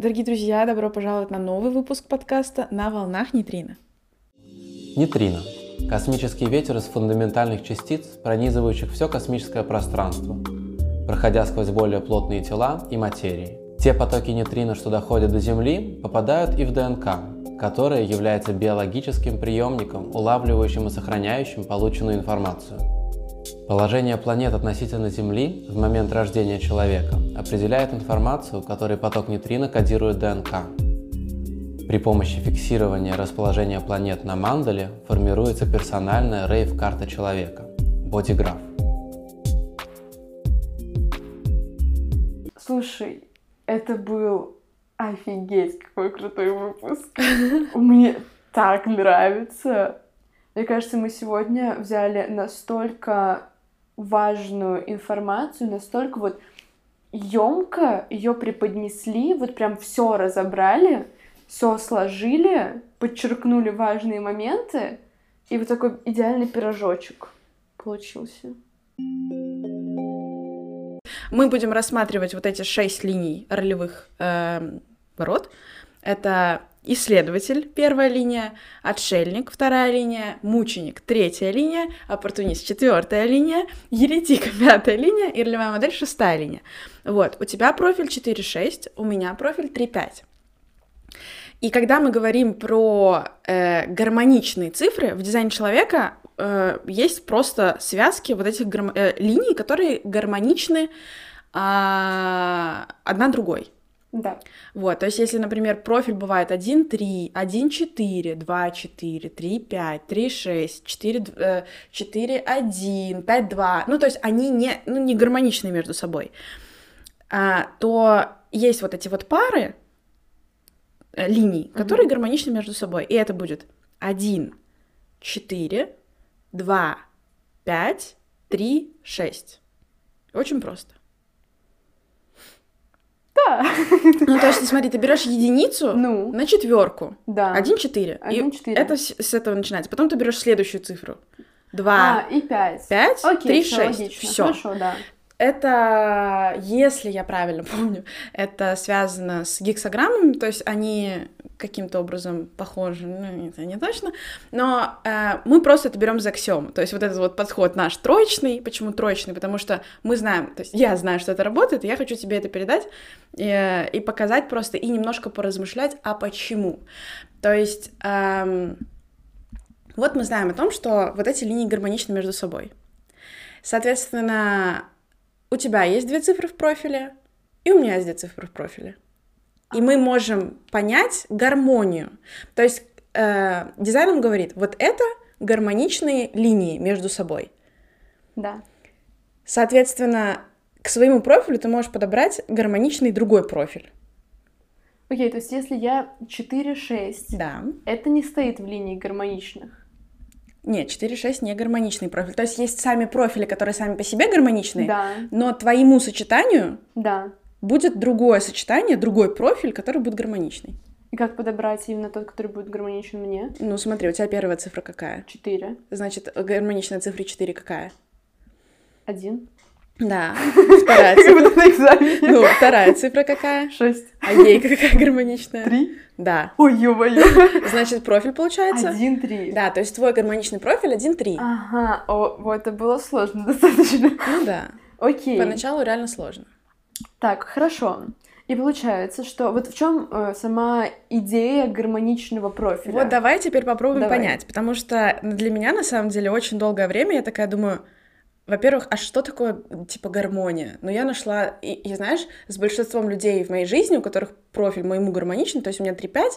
Дорогие друзья, добро пожаловать на новый выпуск подкаста «На волнах нейтрино». Нейтрино – космический ветер из фундаментальных частиц, пронизывающих все космическое пространство, проходя сквозь более плотные тела и материи. Те потоки нейтрино, что доходят до Земли, попадают и в ДНК, которая является биологическим приемником, улавливающим и сохраняющим полученную информацию – Положение планет относительно Земли в момент рождения человека определяет информацию, которой поток нейтрино кодирует ДНК. При помощи фиксирования расположения планет на мандале формируется персональная рейв-карта человека – бодиграф. Слушай, это был офигеть какой крутой выпуск. Мне так нравится. Мне кажется, мы сегодня взяли настолько важную информацию, настолько вот емко ее преподнесли, вот прям все разобрали, все сложили, подчеркнули важные моменты, и вот такой идеальный пирожочек получился. Мы будем рассматривать вот эти шесть линий ролевых э, ворот. Это исследователь, первая линия, отшельник, вторая линия, мученик, третья линия, оппортунист, четвертая линия, еретик, пятая линия и ролевая модель, шестая линия. Вот, у тебя профиль 4.6, у меня профиль 3.5. И когда мы говорим про э, гармоничные цифры, в дизайне человека э, есть просто связки вот этих гарм... э, линий, которые гармоничны э, одна другой. Да. Вот, то есть если, например, профиль бывает 1, 3, 1, 4, 2, 4, 3, 5, 3, 6, 4, 4, 1, 5, 2, ну, то есть они не, ну, не гармоничны между собой, а, то есть вот эти вот пары э, линий, которые угу. гармоничны между собой, и это будет 1, 4, 2, 5, 3, 6. Очень просто. Да. Ну, то есть, смотри, ты берешь единицу ну. на четверку. Да. Один четыре. Один четыре. Это с, с этого начинается. Потом ты берешь следующую цифру. Два. А, и пять. Пять, Окей, три, шесть. Все. Хорошо, да. Это, если я правильно помню, это связано с гексограммами, то есть они каким-то образом похожи, ну, это не точно, но э, мы просто это берем за аксиому, то есть вот этот вот подход наш троечный, почему троечный, потому что мы знаем, то есть я знаю, что это работает, и я хочу тебе это передать э, и показать просто, и немножко поразмышлять, а почему. То есть эм, вот мы знаем о том, что вот эти линии гармоничны между собой. Соответственно, у тебя есть две цифры в профиле, и у меня есть две цифры в профиле. И мы можем понять гармонию. То есть э, дизайн говорит, вот это гармоничные линии между собой. Да. Соответственно, к своему профилю ты можешь подобрать гармоничный другой профиль. Окей, okay, то есть если я 4-6, да. это не стоит в линии гармоничных. Нет, 4-6 не гармоничный профиль. То есть есть сами профили, которые сами по себе гармоничные, да. но твоему сочетанию да. будет другое сочетание, другой профиль, который будет гармоничный. И как подобрать именно тот, который будет гармоничен мне? Ну, смотри, у тебя первая цифра какая? 4. Значит, гармоничная цифра 4 какая? Один. Да, вторая цифра. Ну, вторая цифра какая? Шесть. А ей какая гармоничная? Три. Да. Ой, ё-моё. Значит, профиль получается? Один, три. Да, то есть твой гармоничный профиль один, три. Ага, о, вот это было сложно достаточно. Ну да. Окей. Поначалу реально сложно. Так, хорошо. И получается, что вот в чем э, сама идея гармоничного профиля? Вот давай теперь попробуем давай. понять, потому что для меня на самом деле очень долгое время я такая думаю, во-первых, а что такое, типа, гармония? Ну, я нашла, и, и знаешь, с большинством людей в моей жизни, у которых профиль моему гармоничный, то есть у меня 3-5,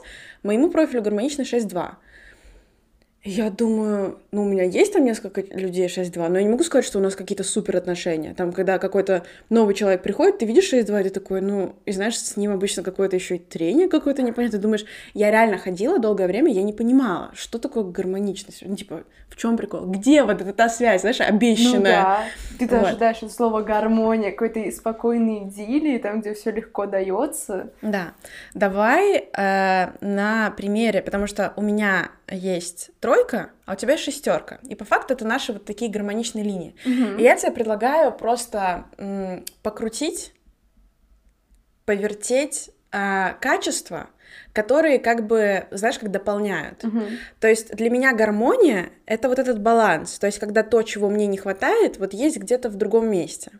моему профилю гармоничный 6-2. Я думаю, ну, у меня есть там несколько людей 6-2, но я не могу сказать, что у нас какие-то супер отношения. Там, когда какой-то новый человек приходит, ты видишь 6-2, и ты такой, ну, и знаешь, с ним обычно какое-то еще и трение какое-то непонятное. Ты думаешь, я реально ходила долгое время, я не понимала, что такое гармоничность. Ну, типа, в чем прикол? Где вот эта та связь, знаешь, обещанная? Ну да, ты вот. ожидаешь от слова гармония, какой-то спокойной идиллии, там, где все легко дается. Да. Давай э, на примере, потому что у меня есть тройка, а у тебя шестерка. И по факту это наши вот такие гармоничные линии. Угу. И я тебе предлагаю просто м, покрутить, повертеть а, качества, которые как бы, знаешь, как дополняют. Мгм. То есть для меня гармония — это вот этот баланс. То есть когда то, чего мне не хватает, вот есть где-то в другом месте.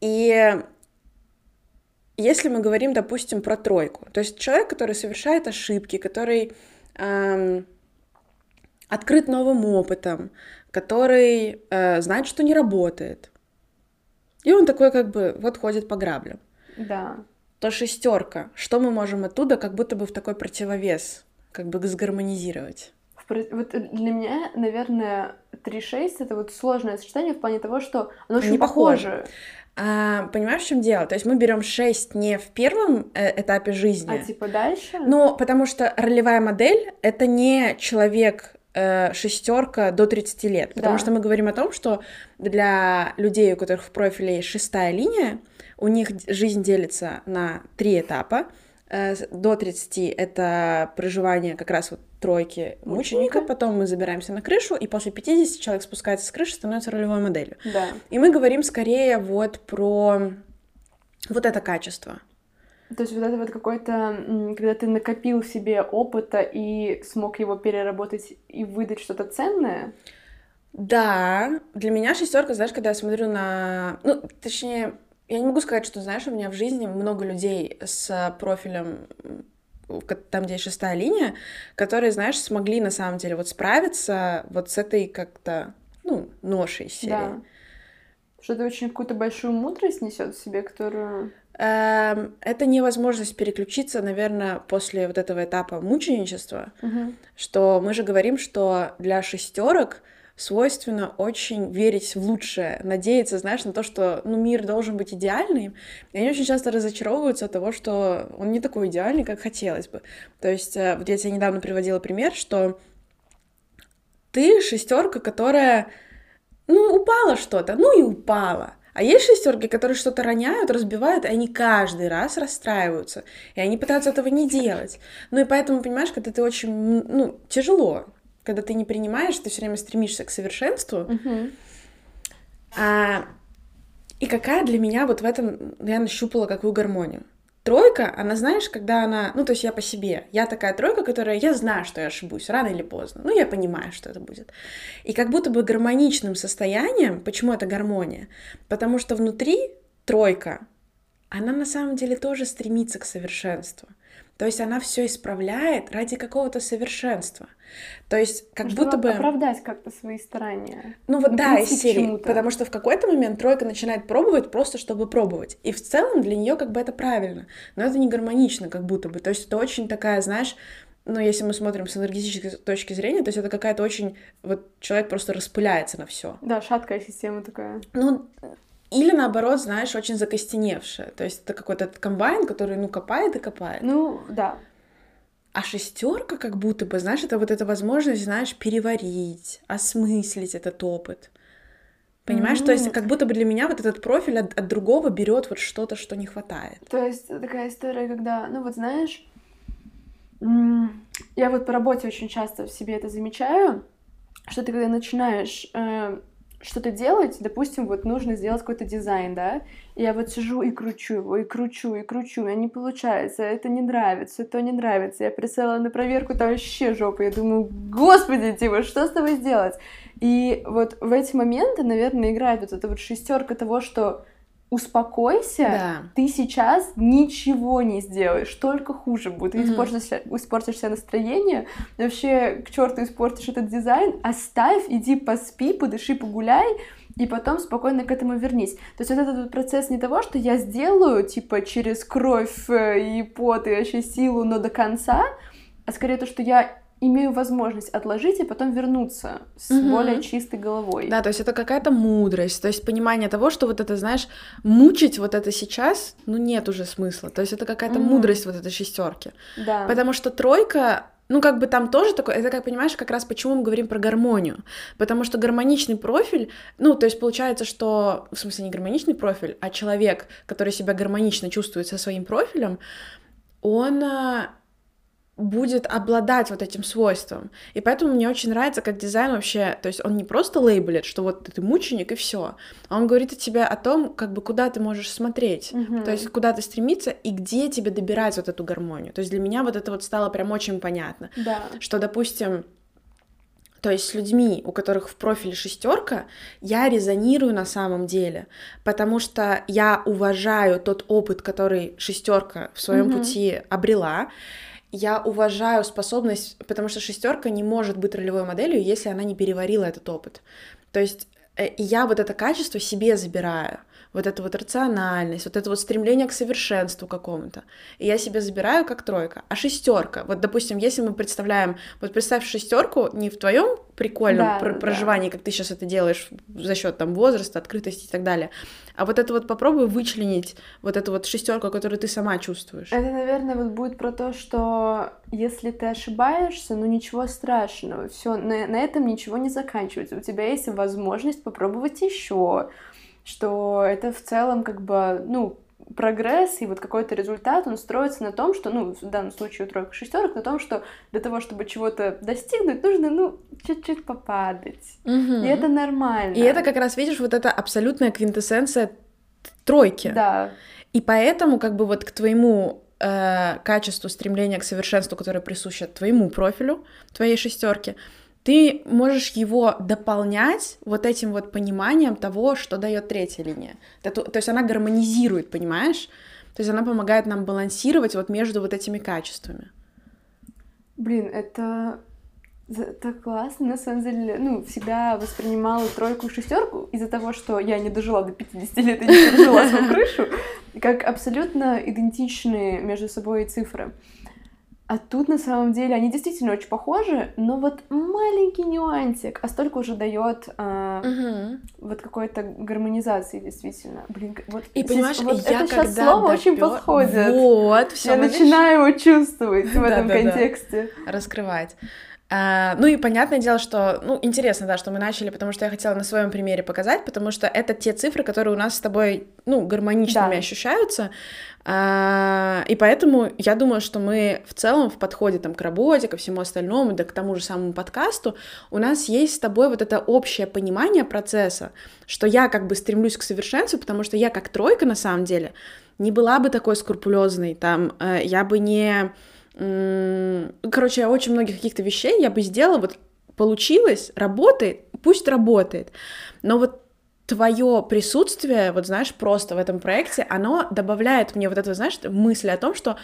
И если мы говорим, допустим, про тройку, то есть человек, который совершает ошибки, который открыт новым опытом, который э, знает, что не работает, и он такой как бы вот ходит по граблям, Да. то шестерка, что мы можем оттуда как будто бы в такой противовес как бы сгармонизировать? Вот для меня, наверное, 3-6 это вот сложное сочетание в плане того, что оно очень Они похожи. похоже. А, понимаешь, в чем дело? То есть мы берем 6 не в первом э, этапе жизни, А типа дальше? ну, потому что ролевая модель — это не человек шестерка до 30 лет, потому Да. что мы говорим о том, что для людей, у которых в профиле есть шестая линия, у них жизнь делится на три этапа. Э, До 30 это проживание как раз вот тройки мученика, Мученика. потом мы забираемся на крышу, и после 50 человек спускается с крыши, становится ролевой моделью. Да. И мы говорим скорее вот про вот это качество. То есть вот это вот какой-то, м, когда ты накопил в себе опыта и смог его переработать и выдать что-то ценное. Да, для меня шестерка, знаешь, когда я смотрю на... Ну, точнее, я не могу сказать, что, знаешь, у меня в жизни много людей с профилем, там, где шестая линия, которые, знаешь, смогли на самом деле вот справиться вот с этой как-то, ну, ношей серии. Да. Что это очень какую-то большую мудрость несет в себе, которую... Эм, Это невозможность переключиться, наверное, после вот этого этапа мученичества, Мгм. что мы же говорим, что для шестерок свойственно очень верить в лучшее, надеяться, знаешь, на то, что ну, мир должен быть идеальным. И они очень часто разочаровываются от того, что он не такой идеальный, как хотелось бы. То есть, э, вот я тебе недавно приводила пример, что ты шестерка, которая, ну, упала что-то, ну и упала. А есть шестерки, которые что-то роняют, разбивают, и они каждый раз расстраиваются. И они пытаются этого не делать. Ну и поэтому, понимаешь, когда ты очень, ну, тяжело, когда ты не принимаешь, ты все время стремишься к совершенству. Мгм. А, и какая для меня вот в этом я нащупала какую гармонию. Тройка, она, знаешь, когда она... Ну, то есть я по себе. Я такая тройка, которая... Я знаю, что я ошибусь, рано или поздно. Ну, я понимаю, что это будет. И как будто бы гармоничным состоянием... Почему это гармония? Потому что внутри тройка, она на самом деле тоже стремится к совершенству. То есть она все исправляет ради какого-то совершенства. То есть как Чтобы будто бы... оправдать как-то свои старания. Ну вот Ну, да, из серии. Потому что в какой-то момент тройка начинает пробовать просто, чтобы пробовать. И в целом для нее как бы это правильно. Но это не гармонично, как будто бы. То есть это очень такая, знаешь, ну, если мы смотрим с энергетической точки зрения, то есть это какая-то очень... Вот человек просто распыляется на все. Да, шаткая система такая. Ну, или наоборот, знаешь, очень закостеневшая. То есть это какой-то комбайн, который, ну, копает и копает. Ну, да. А шестерка, как будто бы, знаешь, это вот эта возможность, знаешь, переварить, осмыслить этот опыт. Понимаешь, то есть как будто бы для меня вот этот профиль от, от другого берет вот что-то, что не хватает. То есть такая история, когда, ну вот знаешь, я вот по работе очень часто в себе это замечаю, что ты когда начинаешь э, что-то делать, допустим, вот нужно сделать какой-то дизайн, да, и я вот сижу и кручу его, и кручу, и кручу, у меня не получается, это не нравится, то не нравится, я присылала на проверку, там вообще жопа, я думаю, господи, типа, что с тобой сделать? И вот в эти моменты, наверное, играет вот эта вот шестерка того, что успокойся, Да. ты сейчас ничего не сделаешь, только хуже будет. Ты Мгм. испортишь, испортишь себе настроение, вообще к черту испортишь этот дизайн, оставь, иди поспи, подыши, погуляй, и потом спокойно к этому вернись. То есть вот этот процесс не того, что я сделаю, типа, через кровь э, и пот и вообще силу, но до конца, а скорее то, что я имею возможность отложить и потом вернуться с Мгм. более чистой головой. Да, то есть это какая-то мудрость, то есть понимание того, что вот это, знаешь, мучить вот это сейчас, ну нет уже смысла. То есть это какая-то Мгм. мудрость вот этой шестерки. Да. Потому что тройка, ну, как бы там тоже такое, это, как понимаешь, как раз почему мы говорим про гармонию. Потому что гармоничный профиль, ну, то есть получается, что, в смысле, не гармоничный профиль, а человек, который себя гармонично чувствует со своим профилем, он а, будет обладать вот этим свойством. И поэтому мне очень нравится, как дизайн вообще, то есть он не просто лейблит, что вот ты мученик и все, а он говорит о тебе о том, как бы куда ты можешь смотреть, Мгм. то есть куда ты стремиться и где тебе добирать вот эту гармонию. То есть для меня вот это вот стало прям очень понятно, Да. что, допустим, то есть с людьми, у которых в профиле шестерка, я резонирую на самом деле, потому что я уважаю тот опыт, который шестерка в своем Мгм. пути обрела. Я уважаю способность, потому что шестерка не может быть ролевой моделью, если она не переварила этот опыт. То есть э, я вот это качество себе забираю, вот эту вот рациональность, вот это вот стремление к совершенству какому-то. И я себе забираю как тройка. А шестерка, вот, допустим, если мы представляем, вот представь шестерку не в твоем прикольном Да, пр- да. проживании, как ты сейчас это делаешь за счет там возраста, открытости и так далее, а вот это вот попробуй вычленить вот эту вот шестерку, которую ты сама чувствуешь. Это, наверное, вот будет про то, что если ты ошибаешься, ну ничего страшного, все, на, на этом ничего не заканчивается. У тебя есть возможность попробовать еще, что это в целом как бы, ну, прогресс и вот какой-то результат, он строится на том, что, ну, в данном случае у тройка шестерок, на том, что для того, чтобы чего-то достигнуть, нужно, ну, чуть-чуть попадать. Мгм. И это нормально. И это как раз, видишь, вот эта абсолютная квинтэссенция тройки. Да, И поэтому, как бы вот к твоему э, качеству стремления к совершенству, которое присуще твоему профилю, твоей шестерке, ты можешь его дополнять вот этим вот пониманием того, что дает третья линия. То, то есть она гармонизирует, понимаешь? То есть она помогает нам балансировать вот между вот этими качествами. Блин, это так классно, на самом деле, ну, всегда воспринимала тройку и шестерку из-за того, что я не дожила до 50 лет и не пережила свою крышу, как абсолютно идентичные между собой цифры. А тут на самом деле они действительно очень похожи, но вот маленький нюансик, а столько уже дает вот какой-то гармонизации действительно. Блин, вот И здесь- понимаешь, вот я это сейчас когда слово очень допё- подходит. Вот, все, Я начинаю его чувствовать в этом контексте. раскрывать. А, ну и понятное дело, что, ну, интересно, да, что мы начали, потому что я хотела на своем примере показать, потому что это те цифры, которые у нас с тобой, ну, гармоничными Да. ощущаются, А, и поэтому я думаю, что мы в целом в подходе там к работе, ко всему остальному, да к тому же самому подкасту, у нас есть с тобой вот это общее понимание процесса, что я как бы стремлюсь к совершенству, потому что я как тройка на самом деле не была бы такой скрупулезной, там, э, я бы не Короче, очень многих каких-то вещей я бы сделала, вот получилось, работает, пусть работает. Но вот твое присутствие, вот знаешь, просто в этом проекте, оно добавляет мне вот эту, знаешь, мысль о том, что,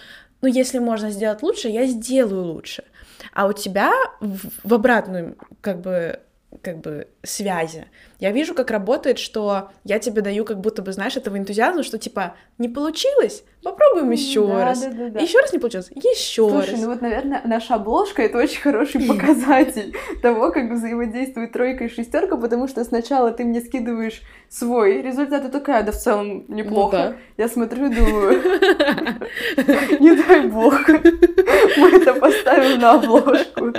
ну, если можно сделать лучше, я сделаю лучше. А у тебя в, в обратную, как бы, как бы связи. Я вижу, как работает, что я тебе даю как будто бы, знаешь, этого энтузиазма, что типа не получилось, попробуем еще Да, раз. да, да, да. Еще раз не получилось, еще Слушай, раз. ну вот, наверное, наша обложка это очень хороший показатель того, как взаимодействует тройка и шестерка, потому что сначала ты мне скидываешь свой результат, и такая, да в целом неплохо. Ну да. Я смотрю и думаю, не дай бог, мы это поставим на обложку.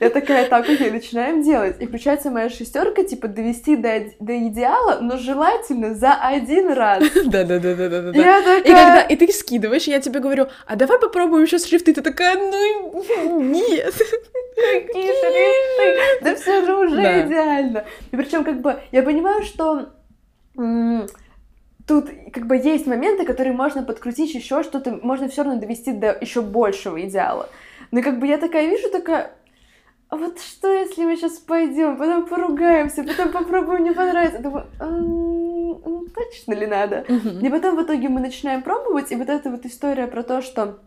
Я такая, так, окей, начинаем делать. И включается моя шестерка, типа, довести до, до идеала, но желательно за один раз. Да, да, да, да, да, да. Я И когда такая, и ты скидываешь, я тебе говорю, а давай попробуем еще шрифты. Ты такая, ну нет. какие шрифты, да все же уже идеально. И причем как бы я понимаю, что тут как бы есть моменты, которые можно подкрутить еще что-то, можно все равно довести до еще большего идеала. Но как бы я такая вижу, такая, а вот что, если мы сейчас пойдем, потом поругаемся, потом попробуем, не понравится. Думаю, «М, м, точно ли надо? И потом в итоге мы начинаем пробовать, и вот эта вот история про то, что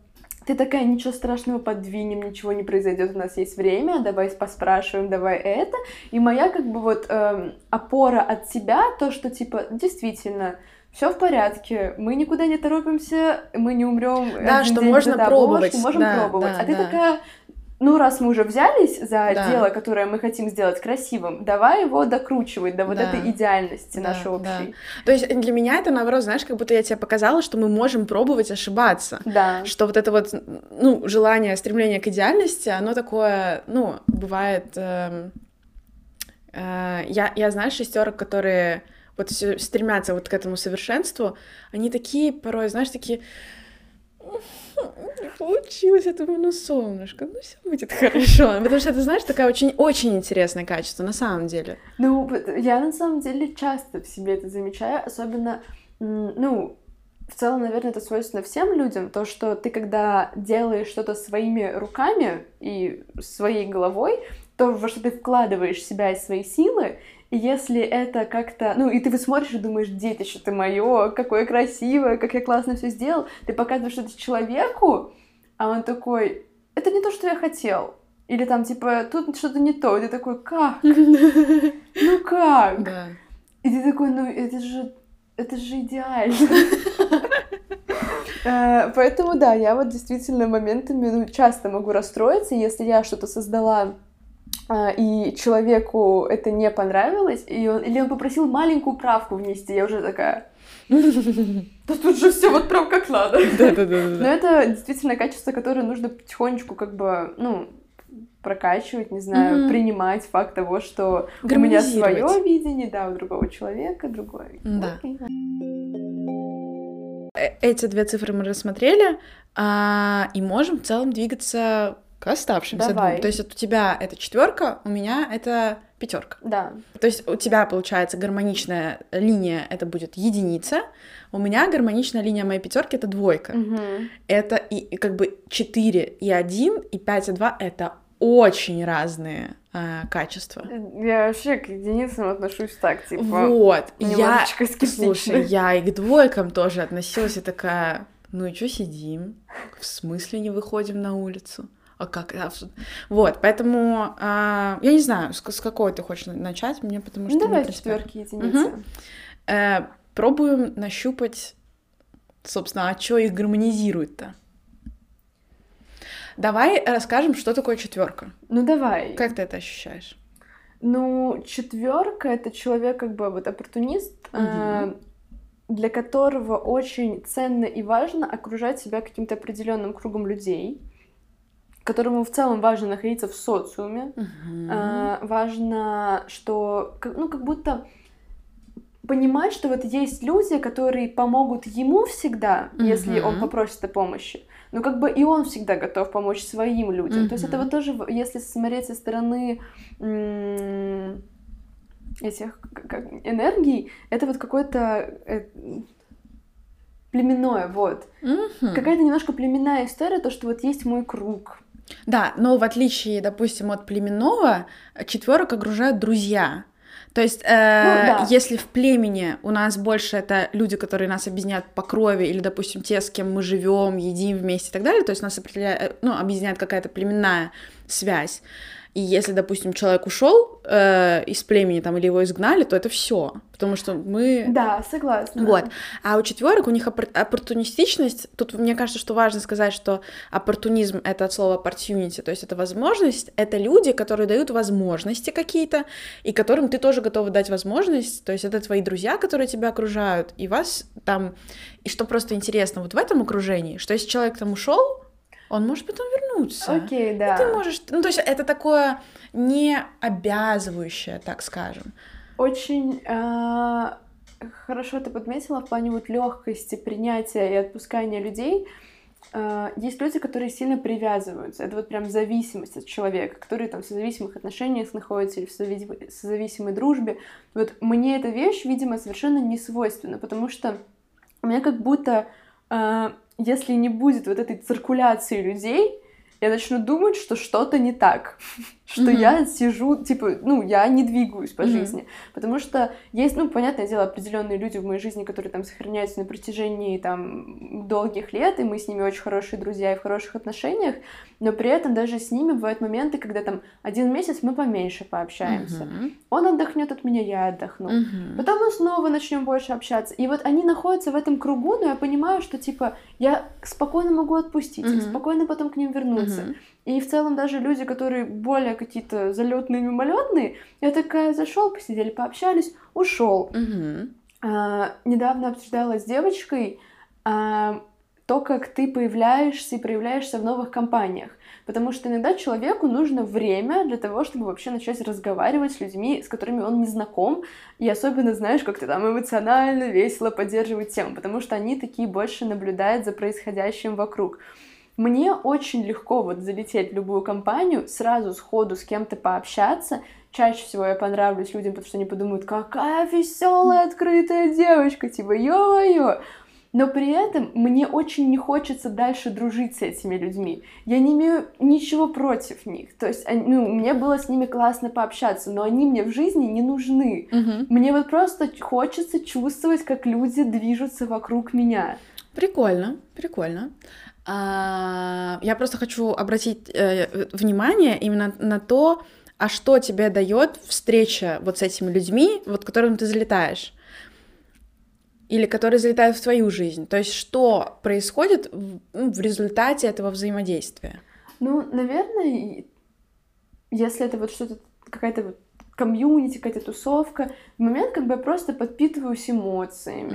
ты такая, ничего страшного, подвинем, ничего не произойдет, у нас есть время, давай поспрашиваем, давай это. И моя как бы вот эм, опора от себя, то, что типа, действительно, все в порядке, мы никуда не торопимся, мы не умрем. Да, что можно пробовать, можем да, пробовать. да, а ты да. такая, ну раз мы уже взялись за Да. дело, которое мы хотим сделать красивым, давай его докручивать до вот Да. этой идеальности Да, нашей да. общей. То есть для меня это, наоборот, знаешь, как будто я тебе показала, что мы можем пробовать ошибаться. Да. Что вот это вот, ну, желание, стремление к идеальности, оно такое, ну, бывает... эм, э, я, я знаю шестерок, которые вот стремятся вот к этому совершенству, они такие порой, знаешь, такие... не получилось. Я думаю, ну, солнышко, ну все будет хорошо. Потому что это, знаешь, такая очень-очень интересное качество на самом деле. Ну, я на самом деле часто в себе это замечаю, особенно, ну, в целом, наверное, это свойственно всем людям, то, что ты, когда делаешь что-то своими руками и своей головой, то, во что ты вкладываешь себя и свои силы, и если это как-то, ну, и ты смотришь и думаешь, детище ты мое, какое красивое, как я классно все сделал, ты показываешь это человеку, а он такой, это не то, что я хотел. Или там, типа, тут что-то не то. И ты такой, как? Ну как? Да. И ты такой, ну это же, это же идеально. Э, поэтому, да, я вот действительно моментами ну, часто могу расстроиться, если я что-то создала и человеку это не понравилось, и он, или он попросил маленькую правку внести, я уже такая... Да тут же все вот прям как надо. Да-да-да. Но это действительно качество, которое нужно потихонечку как бы, ну, прокачивать, не знаю, mm-hmm. принимать факт того, что у меня свое видение, да, у другого человека другое. Да. Э, эти две цифры мы рассмотрели, а, и можем в целом двигаться к оставшимся Давай. двум. То есть вот у тебя это четверка, у меня это пятерка. Да. То есть у тебя получается гармоничная линия это будет единица, у меня гармоничная линия моей пятерки это двойка. Угу. Это и, как бы 4 и 1 и 5 и 2 это очень разные э, качества. Я вообще к единицам отношусь так, типа. Вот. Я, слушай, я и к двойкам тоже относилась и такая, ну и что сидим? В смысле не выходим на улицу? А как? Вот, поэтому а, я не знаю, с, с какой ты хочешь начать, мне потому что... Ну, давай четверки единицы. Угу. Э, пробуем нащупать, собственно, а что их гармонизирует-то? Давай расскажем, что такое четверка. Ну давай. Как ты это ощущаешь? Ну, четверка это человек как бы вот оппортунист, угу. э, для которого очень ценно и важно окружать себя каким-то определенным кругом людей которому в целом важно находиться в социуме, э, важно, что, ну, как будто понимать, что вот есть люди, которые помогут ему всегда, uh-huh. если он попросит о помощи, но как бы и он всегда готов помочь своим людям. Uh-huh. То есть это вот тоже, если смотреть со стороны этих как, энергий, это вот какой-то э, племенное, вот. Uh-huh. Какая-то немножко племенная история, то, что вот есть мой круг, да, но в отличие, допустим, от племенного, четверок окружают друзья. То есть, э, ну, да. если в племени у нас больше это люди, которые нас объединяют по крови, или, допустим, те, с кем мы живем, едим вместе и так далее, то есть нас определяет, э, ну, объединяет какая-то племенная связь. И если, допустим, человек ушел э, из племени там или его изгнали, то это все, потому что мы. Да, согласна. Вот. А у четверок у них оппортунистичность. Тут мне кажется, что важно сказать, что оппортунизм это от слова opportunity, то есть это возможность, это люди, которые дают возможности какие-то, и которым ты тоже готова дать возможность. То есть это твои друзья, которые тебя окружают, и вас там. И что просто интересно, вот в этом окружении, что если человек там ушел, он может потом вернуться. Окей, да. И ты можешь... Ну, то есть это такое не обязывающее, так скажем. Очень э, хорошо ты подметила в плане вот легкости принятия и отпускания людей. Э, есть люди, которые сильно привязываются. Это вот прям зависимость от человека, которые там в созависимых отношениях находятся или в созависимой дружбе. Вот мне эта вещь, видимо, совершенно не свойственна, потому что у меня как будто э, если не будет вот этой циркуляции людей, я начну думать, что что-то не так, что mm-hmm. я сижу, типа, ну, я не двигаюсь по mm-hmm. жизни, потому что есть, ну, понятное дело, определенные люди в моей жизни, которые там сохраняются на протяжении там долгих лет, и мы с ними очень хорошие друзья и в хороших отношениях, но при этом даже с ними бывают моменты, когда там один месяц мы поменьше пообщаемся, mm-hmm. он отдохнет от меня, я отдохну, mm-hmm. потом мы снова начнем больше общаться, и вот они находятся в этом кругу, но я понимаю, что типа я спокойно могу отпустить, mm-hmm. спокойно потом к ним вернуться. Mm-hmm. И в целом даже люди, которые более какие-то залетные, мимолетные, я такая зашел, посидели, пообщались, ушел. Mm-hmm. А, недавно обсуждала с девочкой, а, то, как ты появляешься и проявляешься в новых компаниях. Потому что иногда человеку нужно время для того, чтобы вообще начать разговаривать с людьми, с которыми он не знаком, и особенно, знаешь, как-то там эмоционально, весело поддерживать тему, потому что они такие больше наблюдают за происходящим вокруг. Мне очень легко вот залететь в любую компанию, сразу сходу с кем-то пообщаться. Чаще всего я понравлюсь людям, потому что они подумают, какая веселая, открытая девочка, типа, ё-моё. Но при этом мне очень не хочется дальше дружить с этими людьми. Я не имею ничего против них. То есть, ну, мне было с ними классно пообщаться, но они мне в жизни не нужны. Мгм. Мне вот просто хочется чувствовать, как люди движутся вокруг меня. Прикольно, прикольно. А, Я просто хочу обратить э, внимание именно на то, а что тебе дает встреча вот с этими людьми, вот которым ты залетаешь, или которые залетают в твою жизнь. То есть что происходит в, ну, результате этого взаимодействия? Ну, наверное, если это вот что-то, какая-то вот комьюнити, какая-то тусовка, в момент как бы я просто подпитываюсь эмоциями.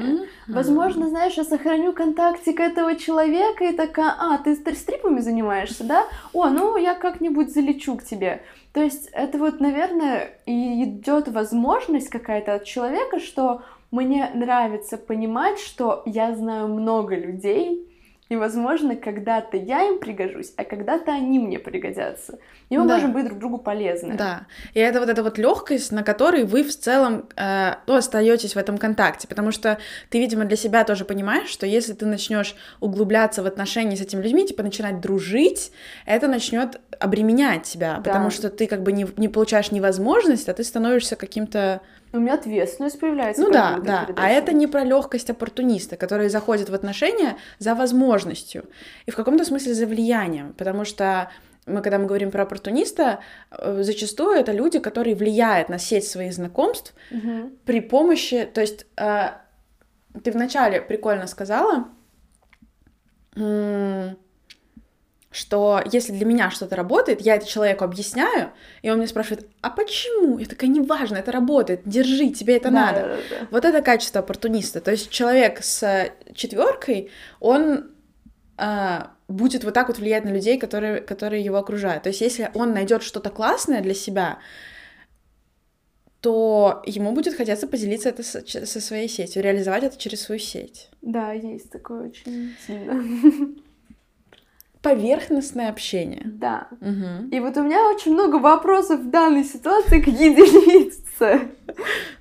Возможно, знаешь, я сохраню контактик этого человека и такая, а, ты стр- стрипами занимаешься, да? О, ну я как-нибудь залечу к тебе. То есть это вот, наверное, и идет возможность какая-то от человека, что мне нравится понимать, что я знаю много людей, и, возможно, когда-то я им пригожусь, а когда-то они мне пригодятся. И мы Да. можем быть друг другу полезны. Да, и это вот эта вот легкость, на которой вы в целом э, ну, остаетесь в этом контакте, потому что ты, видимо, для себя тоже понимаешь, что если ты начнешь углубляться в отношения с этими людьми, типа начинать дружить, это начнет обременять тебя, Да. потому что ты как бы не, не получаешь невозможность, а ты становишься каким-то У меня ответственность появляется. ну да, да. А это не про легкость оппортуниста, который заходит в отношения за возможностью и в каком-то смысле за влиянием, потому что мы, когда мы говорим про оппортуниста, э, зачастую это люди, которые влияют на сеть своих знакомств Мгм. при помощи, то есть э, ты вначале прикольно сказала, что если для меня что-то работает, я это человеку объясняю, и он мне спрашивает, а почему? Я такая, неважно, это работает, держи, тебе это Да, надо. да, да, да. Вот это качество оппортуниста. То есть человек с четверкой, он а, будет вот так вот влиять на людей, которые, которые его окружают. То есть если он найдет что-то классное для себя, то ему будет хотеться поделиться это со, со своей сетью, реализовать это через свою сеть. Да, есть такое очень сильно. Поверхностное общение. Да. Мгм. И вот у меня очень много вопросов в данной ситуации к единице,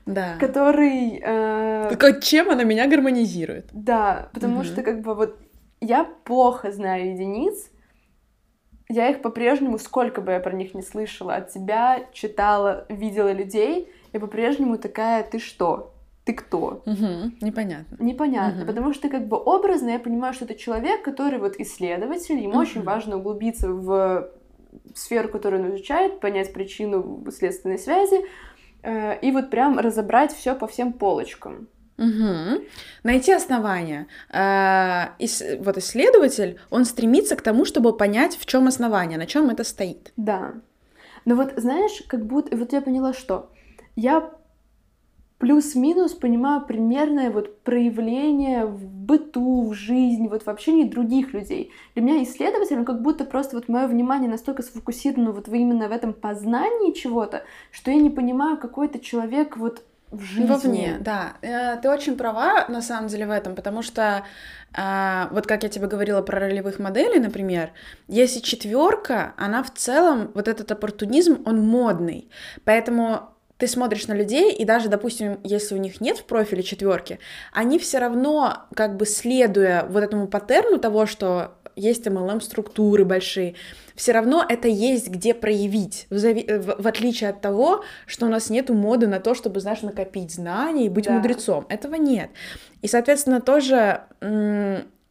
Да. который... э, вот чем она меня гармонизирует? Да, потому Мгм. что как бы вот я плохо знаю единиц, я их по-прежнему, сколько бы я про них не слышала от тебя, читала, видела людей, я по-прежнему такая, ты что? Ты кто? Мгм. Непонятно. Непонятно, Мгм. потому что как бы образно я понимаю, что это человек, который вот исследователь, ему очень Мгм. важно углубиться в сферу, которую он изучает, понять причину следственной связи э, и вот прям разобрать все по всем полочкам. Мгм. Найти основания. Э, ис- вот исследователь, он стремится к тому, чтобы понять, в чем основание, на чем это стоит. Да. Но вот знаешь, как будто... Вот я поняла, что я плюс-минус понимаю примерное вот проявление в быту, в жизни, вот в общении других людей. Для меня исследователь, он как будто просто вот мое внимание настолько сфокусировано вот именно в этом познании чего-то, что я не понимаю, какой это человек вот в жизни. Вовне, да. Э, Ты очень права, на самом деле, в этом, потому что, а, вот как я тебе говорила про ролевых моделей, например, если четверка, она в целом, вот этот оппортунизм, он модный. Поэтому ты смотришь на людей, и даже, допустим, если у них нет в профиле четверки, они все равно, как бы следуя вот этому паттерну того, что есть MLM-структуры большие, все равно это есть где проявить, в, зави- в- отличие от того, что у нас нету моды на то, чтобы, знаешь, накопить знания и быть Да. мудрецом. Этого нет. И, соответственно, тоже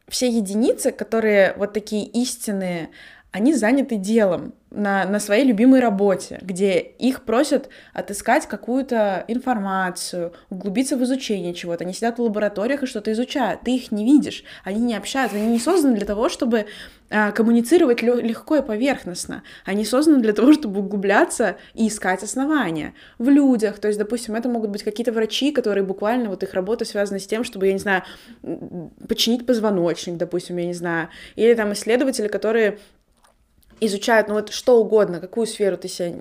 все единицы, которые вот такие истинные, они заняты делом на, на своей любимой работе, где их просят отыскать какую-то информацию, углубиться в изучение чего-то. Они сидят в лабораториях и что-то изучают. Ты их не видишь, они не общаются, они не созданы для того, чтобы а, коммуницировать легко и поверхностно. Они созданы для того, чтобы углубляться и искать основания в людях. То есть, допустим, это могут быть какие-то врачи, которые буквально, вот их работа связана с тем, чтобы, я не знаю, починить позвоночник, допустим, я не знаю. Или там исследователи, которые изучают, ну вот что угодно, какую сферу ты себе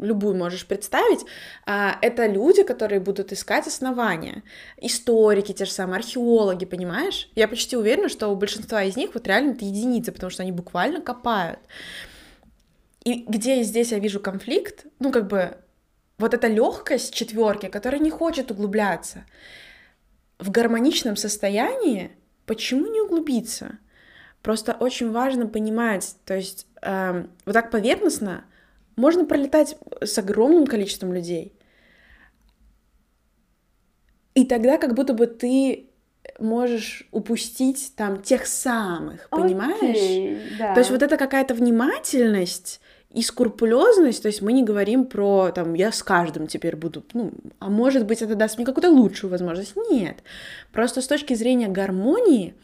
любую можешь представить, а, это люди, которые будут искать основания. Историки, те же самые, археологи, понимаешь? Я почти уверена, что у большинства из них вот реально это единицы, потому что они буквально копают. И где здесь я вижу конфликт, ну как бы вот эта легкость четверки, которая не хочет углубляться. В гармоничном состоянии почему не углубиться? Просто очень важно понимать, то есть э, вот так поверхностно можно пролетать с огромным количеством людей. И тогда как будто бы ты можешь упустить там тех самых, понимаешь? Okay, да. То есть вот это какая-то внимательность и скрупулезность, то есть мы не говорим про, там, я с каждым теперь буду, ну, а может быть, это даст мне какую-то лучшую возможность. Нет. Просто с точки зрения гармонии,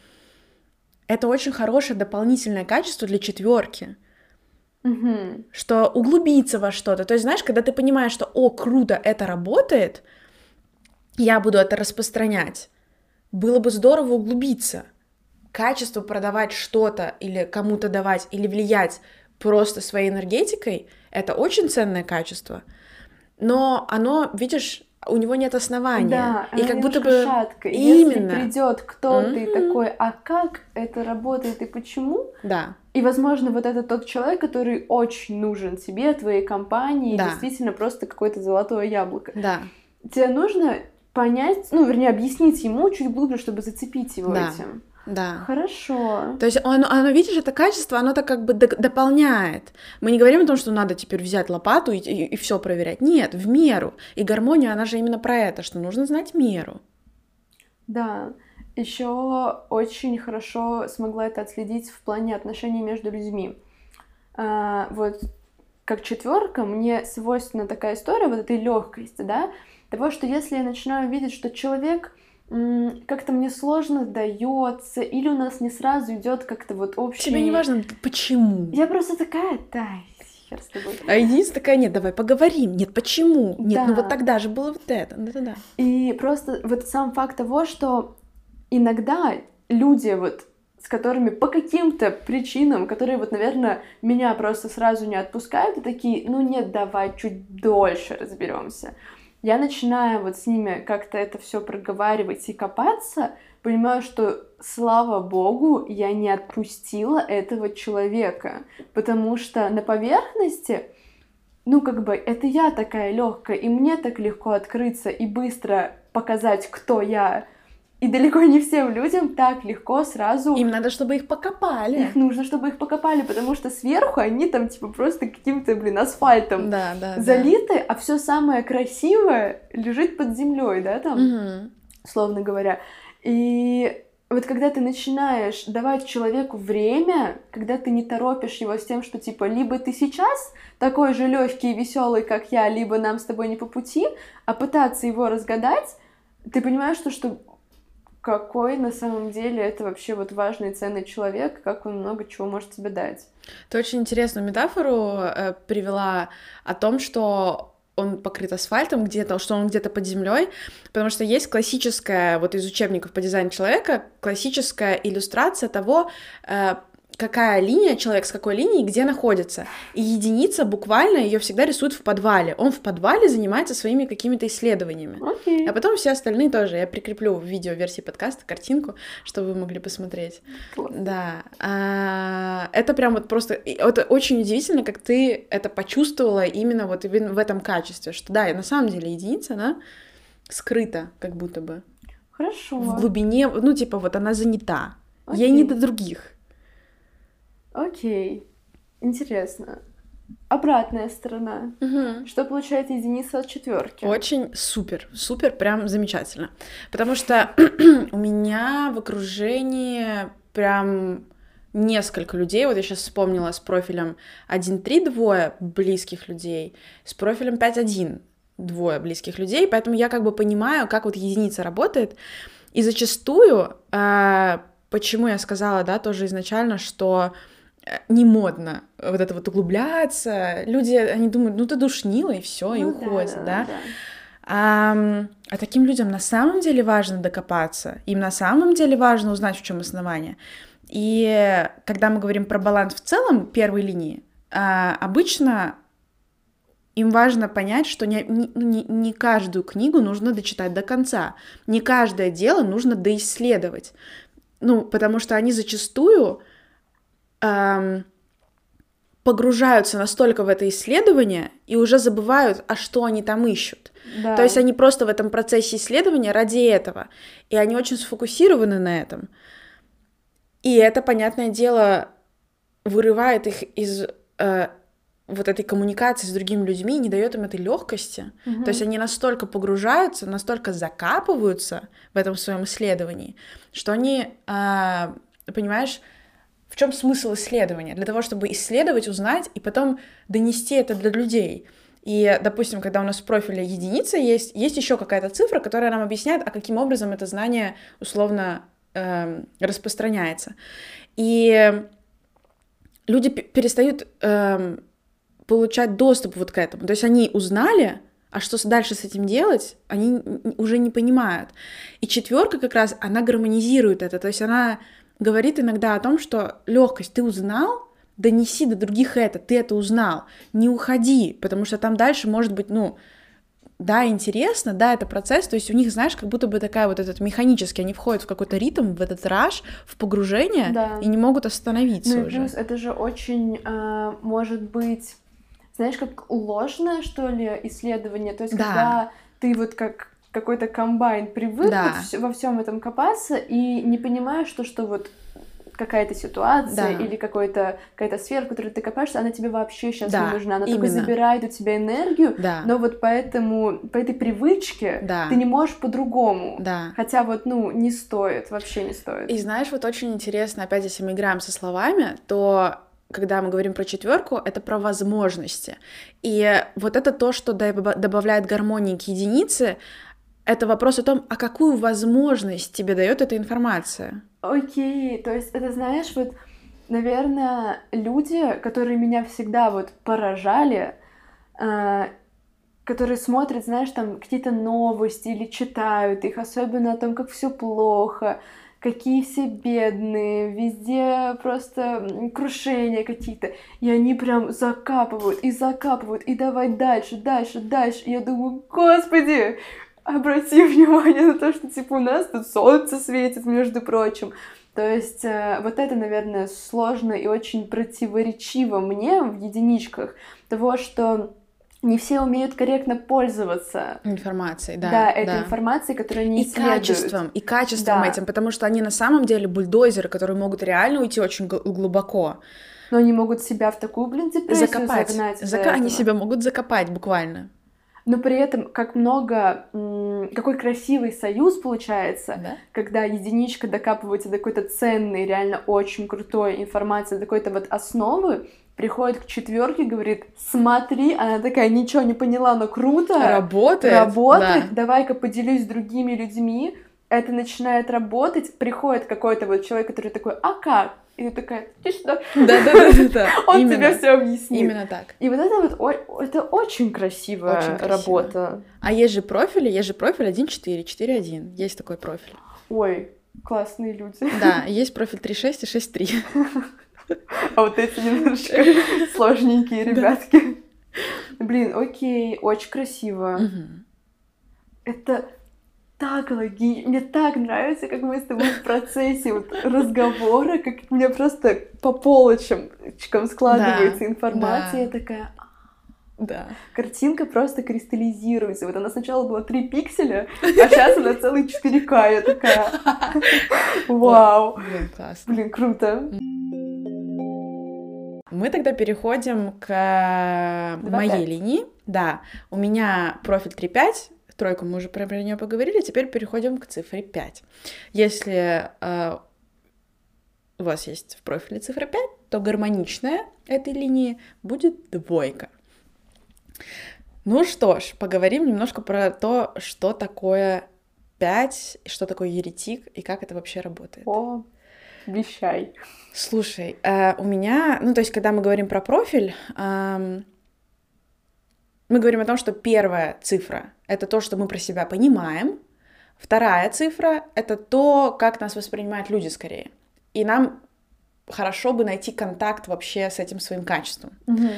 это очень хорошее дополнительное качество для четверки. Угу. Что углубиться во что-то. То есть, знаешь, когда ты понимаешь, что, о, круто, это работает, я буду это распространять, было бы здорово углубиться. Качество продавать что-то или кому-то давать, или влиять просто своей энергетикой, это очень ценное качество. Но оно, видишь, у него нет основания. Да, и как будто бы шатко. именно Если придет кто-то mm-hmm. и такой, а как это работает и почему? Да. И, возможно, вот это тот человек, который очень нужен тебе, твоей компании, да. действительно просто какое-то золотое яблоко. Да. Тебе нужно понять, ну, вернее, объяснить ему чуть глубже, чтобы зацепить его да. этим. Да. Хорошо. То есть оно, оно, видишь, это качество, оно так как бы дополняет. Мы не говорим о том, что надо теперь взять лопату и, и, и все проверять. Нет, в меру. И гармония, она же именно про это, что нужно знать меру. Да. Еще очень хорошо смогла это отследить в плане отношений между людьми. А, вот как четверка, мне свойственна такая история вот этой легкости, да, того, что если я начинаю видеть, что человек как-то мне сложно дается, или у нас не сразу идет как-то вот общий... Тебе не важно, почему. Я просто такая, да, хер с тобой. А единица такая, нет, давай поговорим, нет, почему? Нет, да. ну вот тогда же было вот это, да-да-да. И просто вот сам факт того, что иногда люди вот с которыми по каким-то причинам, которые вот, наверное, меня просто сразу не отпускают, и такие, ну нет, давай чуть дольше разберемся я начинаю вот с ними как-то это все проговаривать и копаться, понимаю, что, слава богу, я не отпустила этого человека, потому что на поверхности, ну, как бы, это я такая легкая, и мне так легко открыться и быстро показать, кто я, и далеко не всем людям так легко сразу... Им надо, чтобы их покопали. Их нужно, чтобы их покопали, потому что сверху они там типа просто каким-то, блин, асфальтом да, да, залиты, да. а все самое красивое лежит под землей, да, там, угу. словно говоря. И вот когда ты начинаешь давать человеку время, когда ты не торопишь его с тем, что типа либо ты сейчас такой же легкий и веселый, как я, либо нам с тобой не по пути, а пытаться его разгадать, ты понимаешь, что, что какой на самом деле это вообще вот важный ценный человек, как он много чего может тебе дать. Ты очень интересную метафору э, привела о том, что он покрыт асфальтом где-то, что он где-то под землей, потому что есть классическая, вот из учебников по дизайну человека, классическая иллюстрация того, э, какая линия, человек с какой линией, где находится. И единица буквально ее всегда рисует в подвале. Он в подвале занимается своими какими-то исследованиями. Okay. А потом все остальные тоже. Я прикреплю в видео версии подкаста картинку, чтобы вы могли посмотреть. Класс. Да. А, это прям вот просто... Это очень удивительно, как ты это почувствовала именно вот в этом качестве, что да, на самом деле единица, она скрыта как будто бы. Хорошо. В глубине, ну типа вот она занята. Okay. Ей не до других. Окей, интересно. Обратная сторона. Угу. Что получает единица от четверки? Очень супер, супер, прям замечательно. Потому что у меня в окружении прям несколько людей, вот я сейчас вспомнила с профилем 1.3 двое близких людей, с профилем 5.1 двое близких людей, поэтому я как бы понимаю, как вот единица работает, и зачастую, э, почему я сказала, да, тоже изначально, что не модно вот это вот углубляться, люди, они думают, ну ты душнила, и все, ну, и уходят, да, да? да. А, а таким людям на самом деле важно докопаться, им на самом деле важно узнать, в чем основание. И когда мы говорим про баланс в целом первой линии, а, обычно им важно понять, что не, не, не каждую книгу нужно дочитать до конца, не каждое дело нужно доисследовать. Ну, потому что они зачастую эм, погружаются настолько в это исследование и уже забывают, а что они там ищут. Да. То есть они просто в этом процессе исследования ради этого, и они очень сфокусированы на этом. И это, понятное дело, вырывает их из э, вот этой коммуникации с другими людьми не дает им этой легкости. Угу. То есть они настолько погружаются, настолько закапываются в этом своем исследовании, что они, э, понимаешь, в чем смысл исследования? Для того, чтобы исследовать, узнать и потом донести это для людей. И, допустим, когда у нас в профиле единица есть, есть еще какая-то цифра, которая нам объясняет, а каким образом это знание условно э, распространяется. И люди перестают э, получать доступ вот к этому. То есть они узнали, а что дальше с этим делать, они уже не понимают. И четверка как раз, она гармонизирует это. То есть она говорит иногда о том, что легкость, ты узнал, донеси до других это, ты это узнал, не уходи, потому что там дальше может быть, ну, да, интересно, да, это процесс, то есть у них, знаешь, как будто бы такая вот этот механический, они входят в какой-то ритм, в этот раш, в погружение да. и не могут остановиться ну, уже. Плюс это же очень, э, может быть знаешь, как ложное, что ли, исследование. То есть, да. когда ты вот как какой-то комбайн привык да. вот во всем этом копаться и не понимаешь, что, что вот какая-то ситуация да. или какой-то, какая-то сфера, в которой ты копаешься, она тебе вообще сейчас да, не нужна. Она именно. только забирает у тебя энергию, да. но вот поэтому, по этой привычке да. ты не можешь по-другому. Да. Хотя вот, ну, не стоит, вообще не стоит. И знаешь, вот очень интересно, опять, если мы играем со словами, то когда мы говорим про четверку, это про возможности. И вот это то, что добавляет гармонии к единице, это вопрос о том, а какую возможность тебе дает эта информация. Окей, okay. то есть это, знаешь, вот, наверное, люди, которые меня всегда вот поражали, э, которые смотрят, знаешь, там какие-то новости или читают их, особенно о том, как все плохо, какие все бедные, везде просто крушения какие-то. И они прям закапывают и закапывают, и давай дальше, дальше, дальше. И я думаю, господи, обрати внимание на то, что типа у нас тут солнце светит, между прочим. То есть э, вот это, наверное, сложно и очень противоречиво мне в единичках того, что не все умеют корректно пользоваться информацией, да. Да, этой да. информацией, которую они и исследуют. качеством, и качеством да. этим, потому что они на самом деле бульдозеры, которые могут реально уйти очень глубоко. Но они могут себя в такую, блин, депрессию закопать. загнать. Зака... Они себя могут закопать буквально. Но при этом, как много, какой красивый союз получается, да? когда единичка докапывается до какой-то ценной, реально очень крутой информации, до какой-то вот основы, приходит к четверке, говорит, смотри, она такая, ничего не поняла, но круто. Работает. Работает, да. давай-ка поделюсь с другими людьми. Это начинает работать, приходит какой-то вот человек, который такой, а как? И ты такая, ты что? Да-да-да. Он Именно. тебе все объяснит. Именно так. И вот это вот, это очень красивая очень красиво. работа. А есть же профили, есть же профиль 1.4, 4.1, есть такой профиль. Ой, классные люди. Да, есть профиль 3.6 и 6.3. А вот эти немножко сложненькие ребятки. Блин, окей, очень красиво. Это так логично. Мне так нравится, как мы с тобой в процессе вот разговора, как мне просто по полочкам складывается информация. Я такая, да. Картинка просто кристаллизируется. Вот она сначала была 3 пикселя, а сейчас она целый 4К. Я такая, вау. Блин, классно. Блин, круто. Мы тогда переходим к 2, моей 5. линии. Да, у меня профиль 3.5, тройку мы уже про нее поговорили, теперь переходим к цифре 5. Если э, у вас есть в профиле цифра 5, то гармоничная этой линии будет двойка. Ну что ж, поговорим немножко про то, что такое 5, что такое еретик и как это вообще работает. О, вещай. Слушай, э, у меня, ну то есть, когда мы говорим про профиль, эм, мы говорим о том, что первая цифра — это то, что мы про себя понимаем, вторая цифра — это то, как нас воспринимают люди скорее. И нам хорошо бы найти контакт вообще с этим своим качеством. Угу.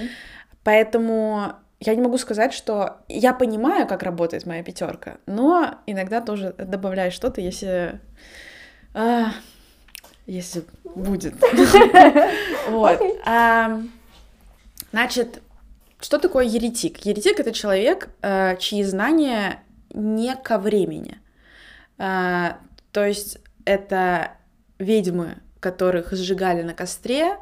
Поэтому я не могу сказать, что я понимаю, как работает моя пятерка, но иногда тоже добавляю что-то, если а, если будет. Вот. Значит, что такое еретик? Еретик это человек, э, чьи знания не ко времени. Э, то есть это ведьмы, которых сжигали на костре,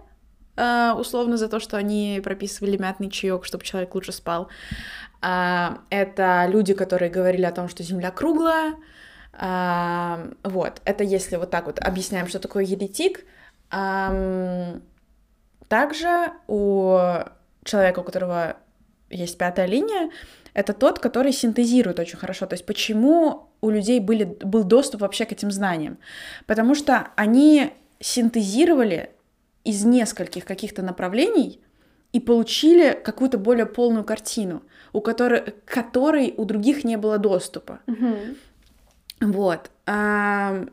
э, условно за то, что они прописывали мятный чаек, чтобы человек лучше спал. Это люди, которые говорили о том, что Земля круглая. Вот, это если вот так вот объясняем, что такое еретик. Также у человека, у которого есть пятая линия, это тот, который синтезирует очень хорошо. То есть почему у людей были, был доступ вообще к этим знаниям? Потому что они синтезировали из нескольких каких-то направлений и получили какую-то более полную картину, у которой, к которой у других не было доступа. Mm-hmm. Вот. А,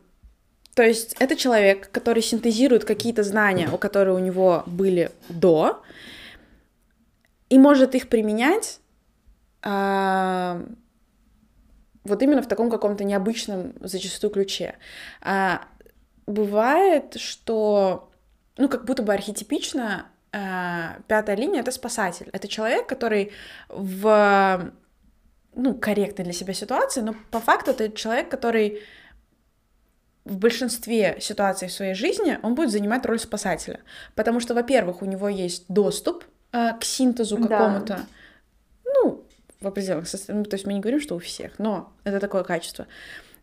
то есть это человек, который синтезирует какие-то знания, у которые у него были до, и может их применять а, вот именно в таком каком-то необычном зачастую ключе. А, бывает, что, ну, как будто бы архетипично а, пятая линия — это спасатель. Это человек, который в, ну, корректной для себя ситуации, но по факту это человек, который в большинстве ситуаций в своей жизни он будет занимать роль спасателя. Потому что, во-первых, у него есть доступ э, к синтезу какому-то. Да. Ну, в определенных состояниях. Ну, то есть мы не говорим, что у всех, но это такое качество.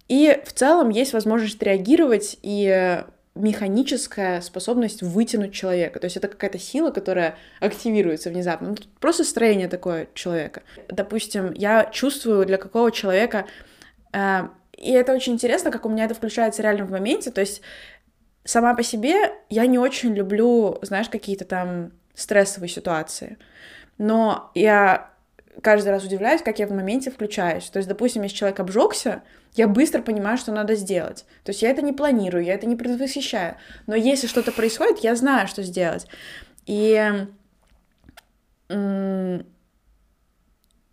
И в целом есть возможность реагировать и механическая способность вытянуть человека. То есть это какая-то сила, которая активируется внезапно. Ну, просто строение такое человека. Допустим, я чувствую для какого человека... Э, и это очень интересно, как у меня это включается реально в моменте. То есть сама по себе я не очень люблю, знаешь, какие-то там стрессовые ситуации. Но я каждый раз удивляюсь, как я в моменте включаюсь. То есть, допустим, если человек обжегся, я быстро понимаю, что надо сделать. То есть я это не планирую, я это не предвосхищаю. Но если что-то происходит, я знаю, что сделать. И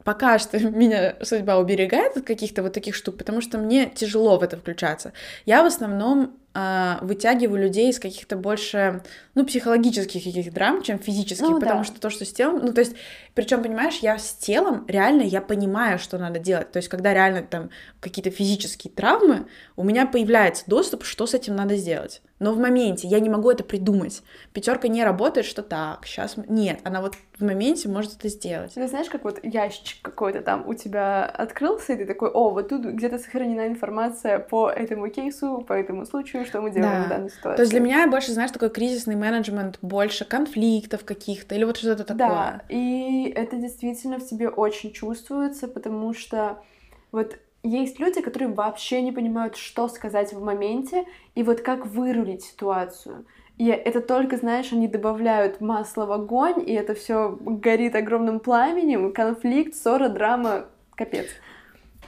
пока что меня судьба уберегает от каких-то вот таких штук, потому что мне тяжело в это включаться. Я в основном э, вытягиваю людей из каких-то больше, ну, психологических каких драм, чем физических, ну, потому да. что то, что с телом, ну, то есть, причем, понимаешь, я с телом реально, я понимаю, что надо делать, то есть, когда реально там какие-то физические травмы, у меня появляется доступ, что с этим надо сделать. Но в моменте я не могу это придумать. Пятерка не работает, что так, сейчас... Нет, она вот в моменте может это сделать. Ты знаешь, как вот ящик какой-то там у тебя открылся, и ты такой, о, вот тут где-то сохранена информация по этому кейсу, по этому случаю, что мы делаем да. в данной ситуации. То есть для меня больше, знаешь, такой кризисный менеджмент, больше конфликтов каких-то, или вот что-то такое. Да, и это действительно в тебе очень чувствуется, потому что вот есть люди, которые вообще не понимают, что сказать в моменте и вот как вырулить ситуацию. И это только, знаешь, они добавляют масло в огонь, и это все горит огромным пламенем, конфликт, ссора, драма, капец.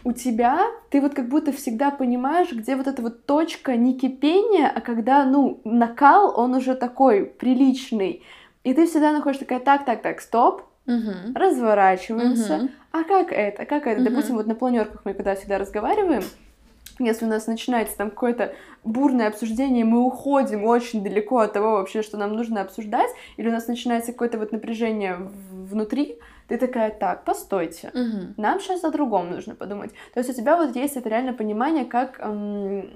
У тебя ты вот как будто всегда понимаешь, где вот эта вот точка не кипения, а когда, ну, накал, он уже такой приличный. И ты всегда находишь такая, так, так, так, стоп, угу. разворачиваемся. Угу. А как это? Как это? Угу. Допустим, вот на планерках мы когда всегда разговариваем, если у нас начинается там какое-то бурное обсуждение, мы уходим очень далеко от того вообще, что нам нужно обсуждать, или у нас начинается какое-то вот напряжение внутри, ты такая, так, постойте, угу. нам сейчас о другом нужно подумать. То есть у тебя вот есть это реально понимание, как эм,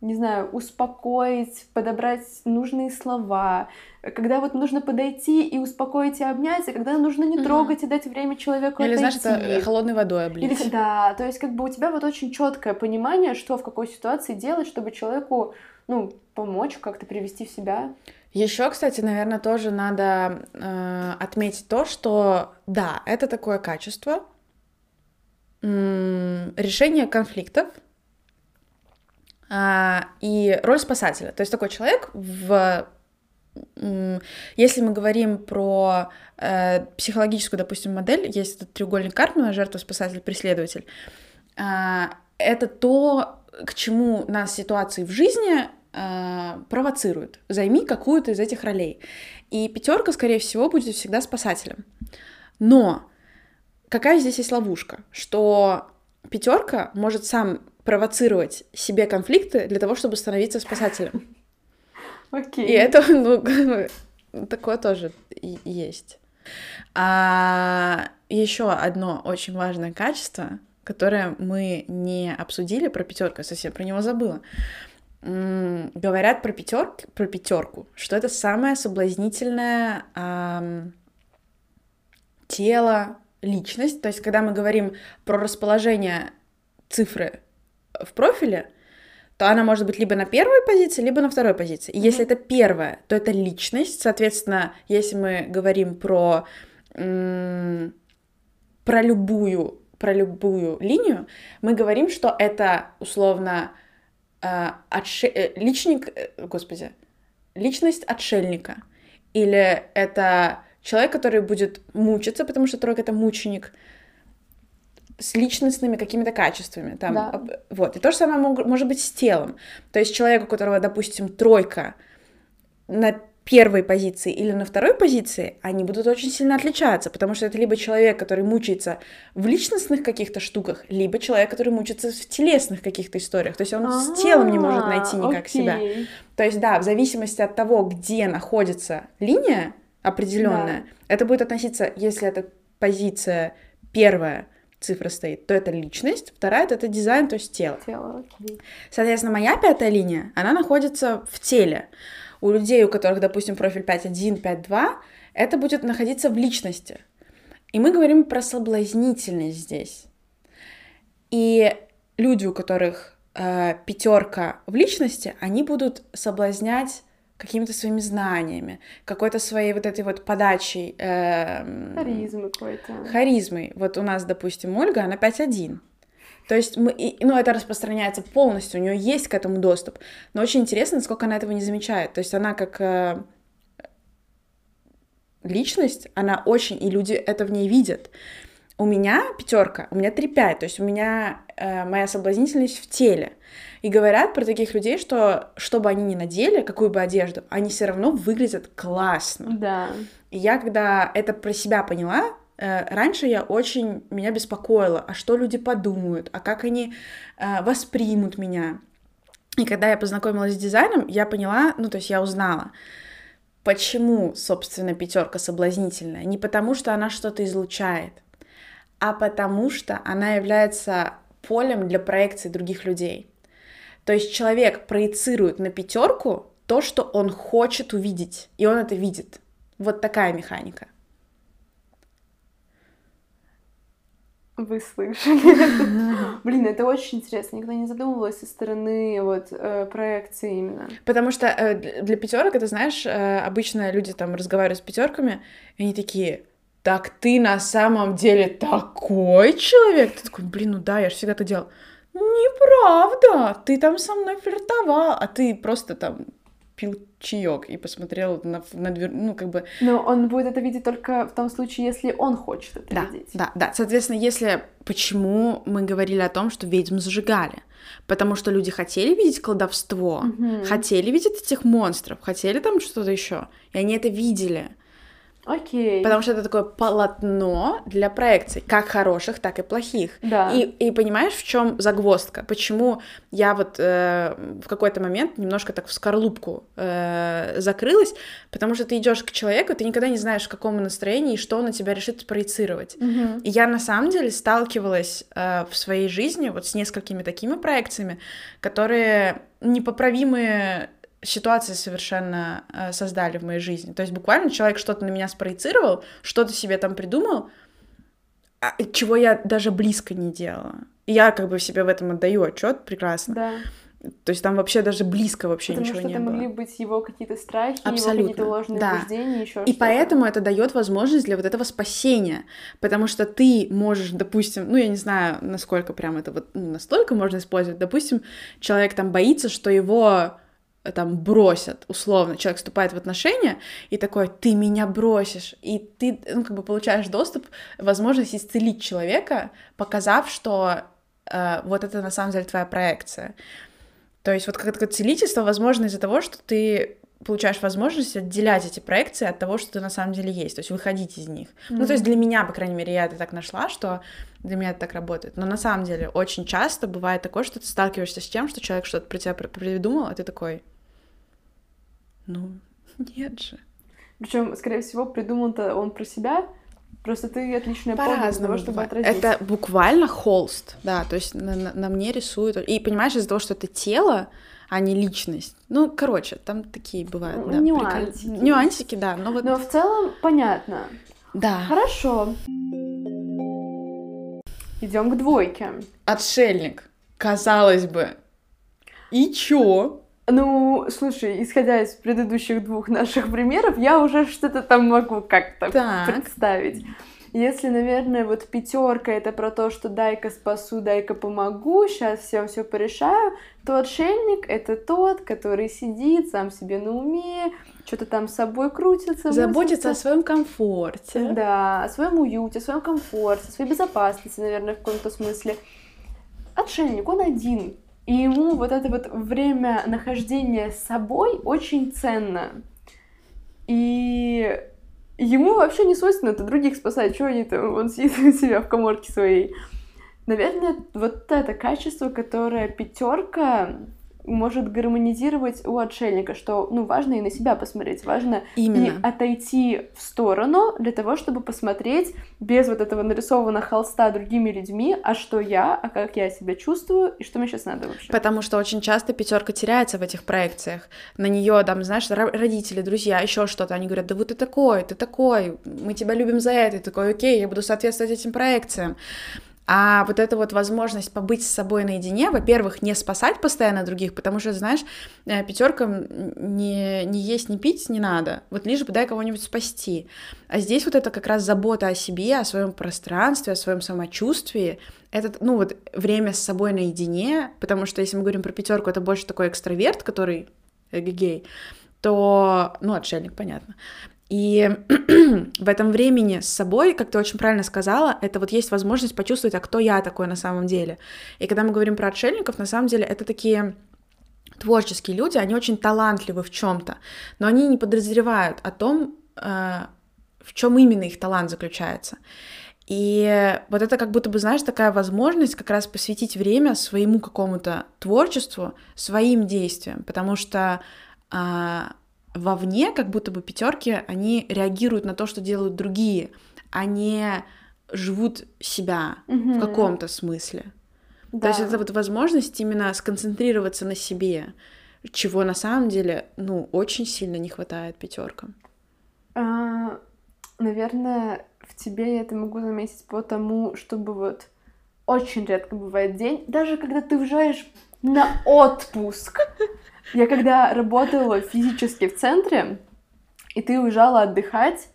не знаю, успокоить, подобрать нужные слова, когда вот нужно подойти и успокоить и обнять, а когда нужно не трогать mm-hmm. и дать время человеку Или, отойти. знаешь, это холодной водой облить. Или, да, то есть как бы у тебя вот очень четкое понимание, что в какой ситуации делать, чтобы человеку ну, помочь как-то привести в себя. Еще, кстати, наверное, тоже надо э, отметить то, что да, это такое качество м- решения конфликтов э, и роль спасателя. То есть такой человек в если мы говорим про э, психологическую, допустим, модель, есть этот треугольник Карпмана, жертва, спасатель, преследователь, э, это то, к чему нас ситуации в жизни э, провоцируют. Займи какую-то из этих ролей. И пятерка, скорее всего, будет всегда спасателем. Но какая здесь есть ловушка? Что пятерка может сам провоцировать себе конфликты для того, чтобы становиться спасателем. Окей. И это, ну, такое тоже есть. А еще одно очень важное качество, которое мы не обсудили про пятерку, совсем про него забыла. Говорят про пятерку, про пятерку, что это самое соблазнительное эм, тело, личность. То есть, когда мы говорим про расположение цифры в профиле, то она может быть либо на первой позиции, либо на второй позиции. И mm-hmm. если это первая, то это личность. Соответственно, если мы говорим про, м- про любую про любую линию, мы говорим, что это условно э, отше... Э, личник, э, господи, личность отшельника. Или это человек, который будет мучиться, потому что тройка — это мученик, с личностными какими-то качествами. Там, да. Вот. И то же самое может быть с телом. То есть человек, у которого, допустим, тройка на первой позиции или на второй позиции, они будут очень сильно отличаться, потому что это либо человек, который мучается в личностных каких-то штуках, либо человек, который мучается в телесных каких-то историях. То есть он А-а-а, с телом не может найти никак окей. себя. То есть, да, в зависимости от того, где находится линия определенная, да. это будет относиться, если это позиция первая, цифра стоит, то это личность, вторая это дизайн, то есть тело. Тело, окей. Соответственно, моя пятая линия, она находится в теле. У людей, у которых, допустим, профиль 5.1, 5.2, это будет находиться в личности. И мы говорим про соблазнительность здесь. И люди, у которых э, пятерка в личности, они будут соблазнять какими-то своими знаниями, какой-то своей вот этой вот подачей. Э, Харизмы какой-то. Харизмой. Вот у нас, допустим, Ольга, она 5.1. То есть, мы, и, ну, это распространяется полностью, у нее есть к этому доступ. Но очень интересно, насколько она этого не замечает. То есть она как э, личность, она очень, и люди это в ней видят. У меня пятерка, у меня 3-5, то есть у меня э, моя соблазнительность в теле. И говорят про таких людей, что что бы они ни надели, какую бы одежду, они все равно выглядят классно. Да. И я, когда это про себя поняла, раньше я очень меня беспокоила, а что люди подумают, а как они э, воспримут меня. И когда я познакомилась с дизайном, я поняла, ну то есть я узнала, почему, собственно, пятерка соблазнительная. Не потому, что она что-то излучает, а потому что она является полем для проекции других людей. То есть человек проецирует на пятерку то, что он хочет увидеть, и он это видит. Вот такая механика. Вы слышали? Блин, это очень интересно. Никогда не задумывалась со стороны вот э, проекции именно. Потому что э, для пятерок, это знаешь, э, обычно люди там разговаривают с пятерками, и они такие, так ты на самом деле такой человек? Ты такой, блин, ну да, я же всегда это делал. Неправда, ты там со мной флиртовал, а ты просто там пил чаек и посмотрел на, на дверь, ну, как бы... Но он будет это видеть только в том случае, если он хочет это да, видеть. Да, да. Соответственно, если... Почему мы говорили о том, что ведьм зажигали? Потому что люди хотели видеть колдовство, угу. хотели видеть этих монстров, хотели там что-то еще, и они это видели. Окей. Потому что это такое полотно для проекций, как хороших, так и плохих. Да. И, и понимаешь, в чем загвоздка? Почему я вот э, в какой-то момент немножко так в скорлупку э, закрылась? Потому что ты идешь к человеку, ты никогда не знаешь, в каком настроении и что он на тебя решит проецировать. Угу. И я на самом деле сталкивалась э, в своей жизни вот с несколькими такими проекциями, которые непоправимые ситуации совершенно э, создали в моей жизни. То есть буквально человек что-то на меня спроецировал, что-то себе там придумал, а, чего я даже близко не делала. И я как бы себе в этом отдаю отчет прекрасно. Да. То есть там вообще даже близко вообще Потому ничего что не это было. могли быть его какие-то страхи, Абсолютно, его какие-то ложные да. убеждения, еще И поэтому это дает возможность для вот этого спасения, потому что ты можешь, допустим, ну я не знаю, насколько прям это вот ну, настолько можно использовать, допустим, человек там боится, что его там бросят, условно, человек вступает в отношения и такой, ты меня бросишь, и ты, ну, как бы получаешь доступ, возможность исцелить человека, показав, что э, вот это на самом деле твоя проекция. То есть вот как такое целительство возможно из-за того, что ты получаешь возможность отделять эти проекции от того, что ты на самом деле есть, то есть выходить из них. Ну, то есть для меня, по крайней мере, я это так нашла, что для меня это так работает. Но на самом деле очень часто бывает такое, что ты сталкиваешься с тем, что человек что-то про тебя при- придумал, а ты такой, ну, нет же. Причем, скорее всего, придумал-то он про себя, просто ты отличная подруга для По-разному того, чтобы отразить. Это буквально холст, да, то есть на, на- на мне рисуют. И понимаешь, из-за того, что это тело, а не личность. Ну, короче, там такие бывают, да, Нюансики. прикол- Нюансики, да, но вот... Но в целом понятно. Да. Хорошо. Идем к двойке. Отшельник, казалось бы. И чё? Ну, слушай, исходя из предыдущих двух наших примеров, я уже что-то там могу как-то представить. Если, наверное, вот пятерка это про то, что дай-ка спасу, дай-ка помогу, сейчас всем все порешаю, то отшельник это тот, который сидит сам себе на уме, что-то там с собой крутится. Заботиться о возится. своем комфорте. Да, о своем уюте, о своем комфорте, о своей безопасности, наверное, в каком-то смысле. Отшельник, он один. И ему вот это вот время нахождения с собой очень ценно. И ему вообще не свойственно это других спасать. Чего они там, он сидит у себя в коморке своей. Наверное, вот это качество, которое пятерка может гармонизировать у отшельника, что, ну, важно и на себя посмотреть, важно Именно. и отойти в сторону для того, чтобы посмотреть без вот этого нарисованного холста другими людьми, а что я, а как я себя чувствую, и что мне сейчас надо вообще. Потому что очень часто пятерка теряется в этих проекциях. На нее, там, знаешь, ро- родители, друзья, еще что-то. Они говорят, да вот ты такой, ты такой, мы тебя любим за это. И ты такой, окей, я буду соответствовать этим проекциям. А вот эта вот возможность побыть с собой наедине, во-первых, не спасать постоянно других, потому что, знаешь, э, пятеркам не, не есть, не пить не надо. Вот лишь бы дай кого-нибудь спасти. А здесь вот это как раз забота о себе, о своем пространстве, о своем самочувствии. Это, ну вот, время с собой наедине, потому что если мы говорим про пятерку, это больше такой экстраверт, который эгегей, то, ну, отшельник, понятно. И в этом времени с собой, как ты очень правильно сказала, это вот есть возможность почувствовать, а кто я такой на самом деле. И когда мы говорим про отшельников, на самом деле это такие творческие люди, они очень талантливы в чем-то, но они не подозревают о том, э, в чем именно их талант заключается. И вот это как будто бы, знаешь, такая возможность как раз посвятить время своему какому-то творчеству, своим действиям, потому что а, вовне как будто бы пятерки, они реагируют на то, что делают другие, а не живут себя Мгм. в каком-то смысле. Да. То есть это вот возможность именно сконцентрироваться на себе, чего на самом деле, ну, очень сильно не хватает пятеркам. А, наверное, в тебе я это могу заметить по тому, чтобы вот очень редко бывает день, даже когда ты уезжаешь на отпуск. Я когда работала физически в центре, и ты уезжала отдыхать,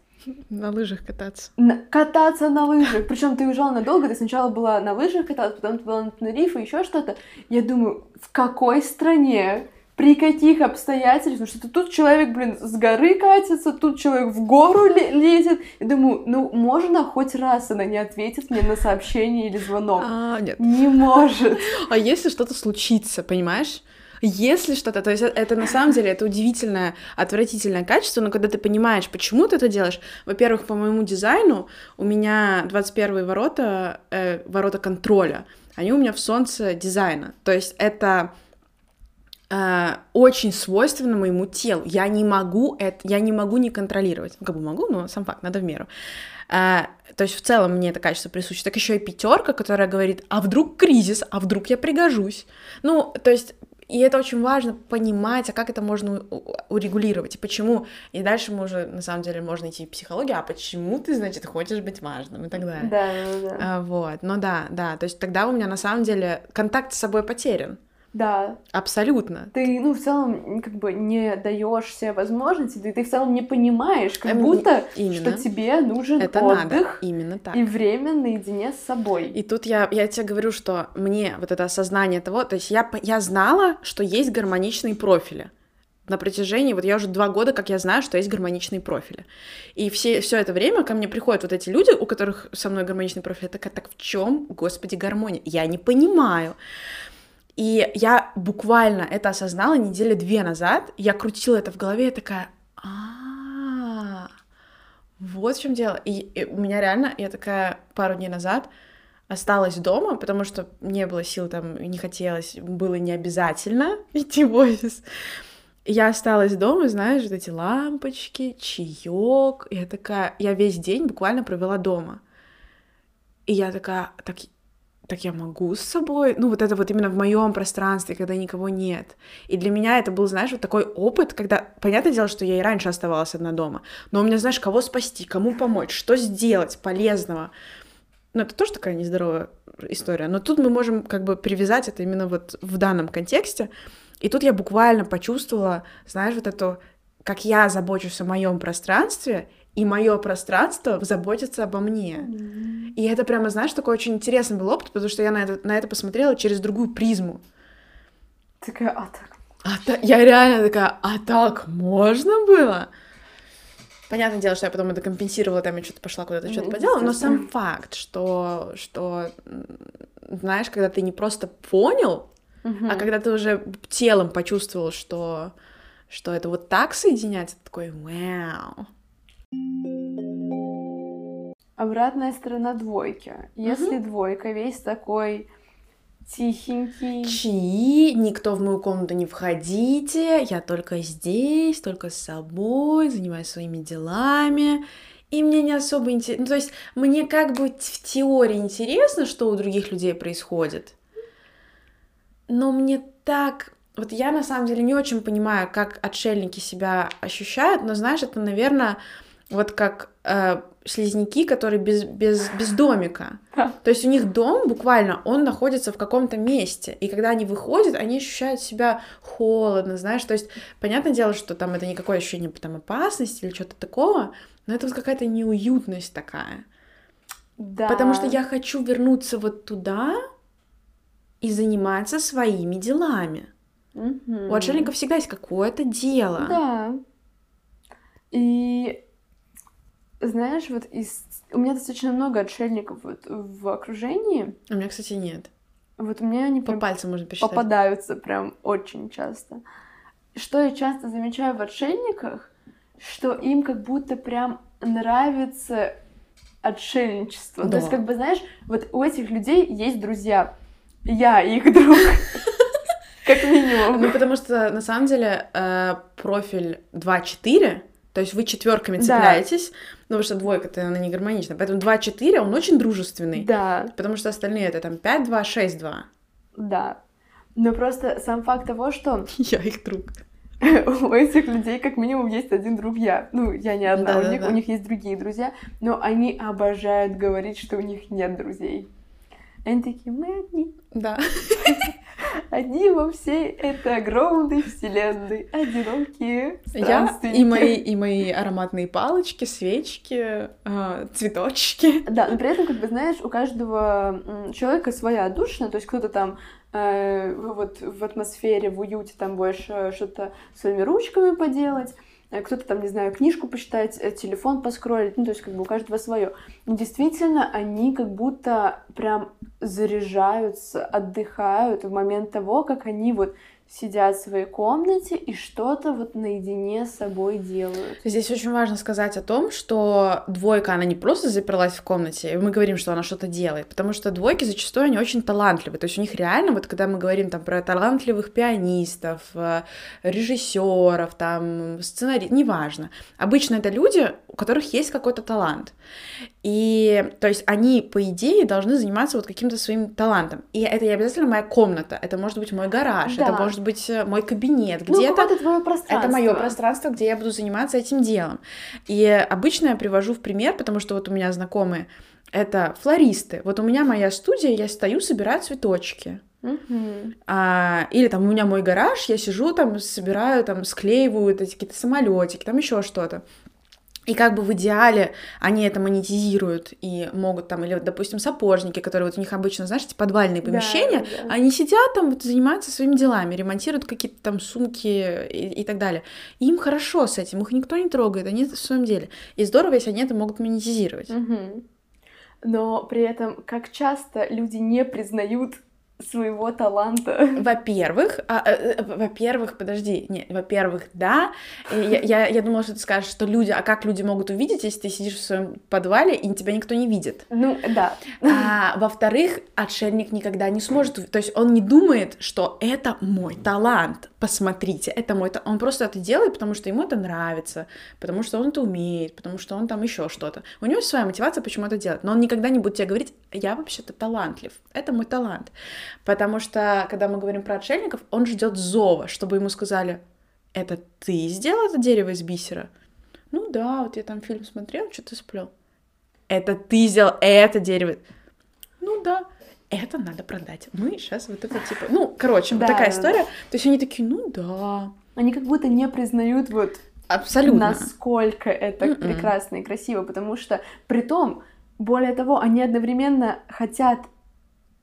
На лыжах кататься. на- кататься на лыжах. Причем ты уезжала надолго, ты сначала была на лыжах кататься, потом ты была на Тенерифе, еще что-то. Я думаю, в какой стране, при каких обстоятельствах, потому что тут человек, блин, с горы катится, тут человек в гору ле- лезет. Я думаю, ну, можно хоть раз она не ответит мне на сообщение или звонок. А, нет. Не может. А если что-то случится, понимаешь? Если что-то, то есть э- это на самом деле это удивительное, отвратительное качество, но когда ты понимаешь, почему ты это делаешь, во-первых, по моему дизайну у меня 21 ворота, э, ворота контроля, они у меня в солнце дизайна, то есть это э, очень свойственно моему телу. Я не могу это, я не могу не контролировать. Ну, как бы могу, но сам факт, надо в меру. Э, то есть в целом мне это качество присуще. Так еще и пятерка, которая говорит, а вдруг кризис, а вдруг я пригожусь. Ну, то есть и это очень важно понимать, а как это можно урегулировать, и почему. И дальше мы уже, на самом деле, можно идти в психологию, а почему ты, значит, хочешь быть важным и так далее. Да, да, да. А, вот, ну да, да, то есть тогда у меня на самом деле контакт с собой потерян. Да. Абсолютно. Ты, ну, в целом, как бы не даешь себе возможности, ты, ты в целом не понимаешь, как Эм, будто, именно. что тебе нужен Это отдых надо. Именно так. и время наедине с собой. И тут я, я тебе говорю, что мне вот это осознание того, то есть я, я знала, что есть гармоничные профили. На протяжении, вот я уже два года, как я знаю, что есть гармоничные профили. И все, все это время ко мне приходят вот эти люди, у которых со мной гармоничный профиль. Я такая, так в чем, господи, гармония? Я не понимаю. И я буквально это осознала недели две назад. Я крутила это в голове, я такая, а вот в чем дело. И, и у меня реально, я такая пару дней назад осталась дома, потому что не было сил там, не хотелось, было не обязательно идти в офис. Я осталась дома, знаешь, вот эти лампочки, чаек. Я такая, я весь день буквально провела дома. И я такая, так, так я могу с собой? Ну, вот это вот именно в моем пространстве, когда никого нет. И для меня это был, знаешь, вот такой опыт, когда, понятное дело, что я и раньше оставалась одна дома, но у меня, знаешь, кого спасти, кому помочь, что сделать полезного. Ну, это тоже такая нездоровая история. Но тут мы можем как бы привязать это именно вот в данном контексте. И тут я буквально почувствовала, знаешь, вот это, как я забочусь о моем пространстве, и мое пространство заботится обо мне. И это прямо, знаешь, такой очень интересный был опыт, потому что я на это, на это посмотрела через другую призму. Такая, а так. А та- я реально такая, а так можно было? Понятное дело, что я потом это компенсировала, там я что-то пошла куда-то, что-то поделала, но сам факт, что, что, знаешь, когда ты не просто понял, а когда ты уже телом почувствовал, что, что это вот так соединяется, ты такой, вау. Обратная сторона двойки. Если двойка весь такой тихенький, Чи, никто в мою комнату не входите, я только здесь, только с собой, занимаюсь своими делами. И мне не особо интересно. Ну, то есть мне как бы в теории интересно, что у других людей происходит. Но мне так... Вот я на самом деле не очень понимаю, как отшельники себя ощущают, но знаешь, это, наверное, вот как э, слизняки, которые без, без, без домика. То есть у них дом буквально, он находится в каком-то месте. И когда они выходят, они ощущают себя холодно, знаешь. То есть, понятное дело, что там это никакое ощущение там, опасности или что-то такого, но это вот какая-то неуютность такая. да. Потому что я хочу вернуться вот туда и заниматься своими делами. Мгм. У отшельников всегда есть какое-то дело. Да. И знаешь, вот из... У меня достаточно много отшельников вот в окружении. У меня, кстати, нет. Вот мне они По прям пальцам можно посчитать. попадаются прям очень часто. Что я часто замечаю в отшельниках, что им как будто прям нравится отшельничество. То Да. есть, как бы, знаешь, вот у этих людей есть друзья. Я их друг. Как минимум. Ну, потому что, на самом деле, э, профиль 2-4, то есть вы четверками Да. цепляетесь, ну, потому что двойка-то, она не гармонична, поэтому 2-4, он очень дружественный, Да, потому что остальные это там 5-2, 6-2. да. Но просто сам факт того, что Я их друг. у этих людей как минимум есть один друг я. Ну, я не одна, у них, Да-да-да. у них есть другие друзья, но они обожают говорить, что у них нет друзей. Они такие, мы одни, Да. одни во всей этой огромной вселенной, одинокие Я и мои, и мои ароматные палочки, свечки, э, цветочки. Да, но при этом, как бы, знаешь, у каждого человека своя отдушина, то есть кто-то там э, вот в атмосфере, в уюте там больше что-то своими ручками поделать, кто-то там, не знаю, книжку почитать, э, телефон поскролить, ну, то есть как бы у каждого свое. Но действительно, они как будто прям заряжаются, отдыхают в момент того, как они вот сидят в своей комнате и что-то вот наедине с собой делают. Здесь очень важно сказать о том, что двойка, она не просто заперлась в комнате, и мы говорим, что она что-то делает, потому что двойки зачастую, они очень талантливые, то есть у них реально, вот когда мы говорим там про талантливых пианистов, э, режиссеров, там, сценаристов, неважно, обычно это люди, у которых есть какой-то талант, и, то есть, они, по идее, должны заниматься вот каким-то своим талантом. И это не обязательно моя комната, это может быть мой гараж, это Да. может быть э, мой кабинет, Ну, где-то какое-то твое пространство. это мое пространство, где я буду заниматься этим делом. И обычно я привожу в пример, потому что вот у меня знакомые это флористы. Вот у меня моя студия, я стою, собираю цветочки. Мгм. А, или там у меня мой гараж, я сижу там, собираю, там, склеиваю эти какие-то самолетики, там еще что-то. И как бы в идеале они это монетизируют и могут там, или вот, допустим, сапожники, которые вот у них обычно, знаешь, эти подвальные помещения, да, да. они сидят там, вот, занимаются своими делами, ремонтируют какие-то там сумки и, и так далее. И им хорошо с этим, их никто не трогает, они в своем деле. И здорово, если они это могут монетизировать. Мгм. Но при этом, как часто люди не признают своего таланта. Во-первых, а, э, во-первых, подожди, не, во-первых, да, я, я, я думала, что ты скажешь, что люди, а как люди могут увидеть, если ты сидишь в своем подвале и тебя никто не видит? Ну, да. А, во-вторых, отшельник никогда не сможет, то есть он не думает, что это мой талант, посмотрите, это мой талант. Он просто это делает, потому что ему это нравится, потому что он это умеет, потому что он там еще что-то. У него своя мотивация, почему это делать, но он никогда не будет тебе говорить, я вообще-то талантлив, это мой талант. Потому что, когда мы говорим про отшельников, он ждет зова, чтобы ему сказали, это ты сделал это дерево из бисера? Ну да, вот я там фильм смотрел, что ты сплел. Это ты сделал это дерево. Ну да, это надо продать. Мы сейчас вот это типа... Ну, короче, Да, вот такая да, история. То есть они такие, ну да, Они как будто не признают вот абсолютно. насколько это Мгм. прекрасно и красиво, потому что при том, более того, они одновременно хотят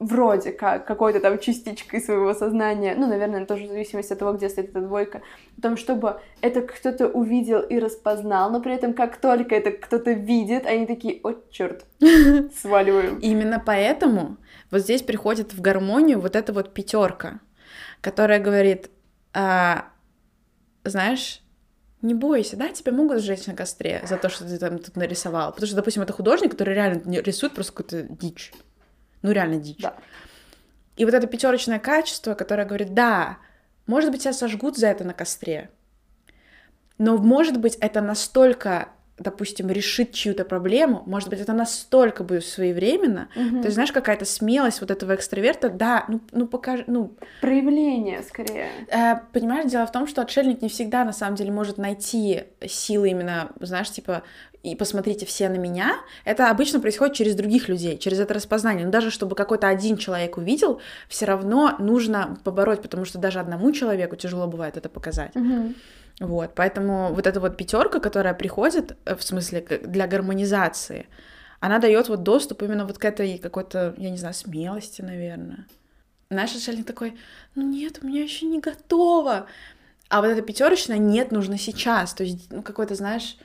вроде как какой-то там частичкой своего сознания, ну, наверное, тоже в зависимости от того, где стоит эта двойка, о том, чтобы это кто-то увидел и распознал, но при этом как только это кто-то видит, они такие, о, черт, сваливаем. Именно поэтому вот здесь приходит в гармонию вот эта вот пятерка, которая говорит, а, знаешь, не бойся, да, тебя могут сжечь на костре за то, что ты там тут нарисовал. Потому что, допустим, это художник, который реально рисует просто какую-то дичь. Ну, реально дичь. Да. И вот это пятерочное качество, которое говорит, да, может быть, тебя сожгут за это на костре, но, может быть, это настолько, допустим, решит чью-то проблему, может быть, это настолько будет своевременно, Мгм. то есть, знаешь, какая-то смелость вот этого экстраверта, да, ну, ну покажи, ну, Проявление, скорее. э, понимаешь, дело в том, что отшельник не всегда, на самом деле, может найти силы именно, знаешь, типа, и посмотрите все на меня, это обычно происходит через других людей, через это распознание. Но даже чтобы какой-то один человек увидел, все равно нужно побороть, потому что даже одному человеку тяжело бывает это показать. Мгм. Вот, поэтому вот эта вот пятерка, которая приходит, э, в смысле, для гармонизации, она дает вот доступ именно вот к этой какой-то, я не знаю, смелости, наверное. Наш отшельник такой, ну нет, у меня еще не готово. А вот эта пятерочная нет, нужно сейчас. То есть, ну, какой-то, знаешь,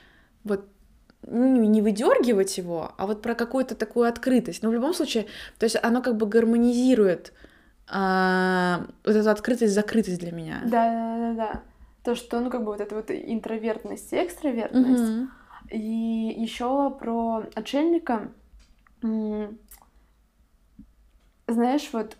вот ну, не выдергивать его, а вот про какую-то такую открытость. Но в любом случае, то есть оно как бы гармонизирует а, вот эту открытость, закрытость для меня. Да, да, да, да. То, что, ну, как бы вот эта вот интровертность и экстравертность. Мгм. И еще про отшельника. Знаешь, вот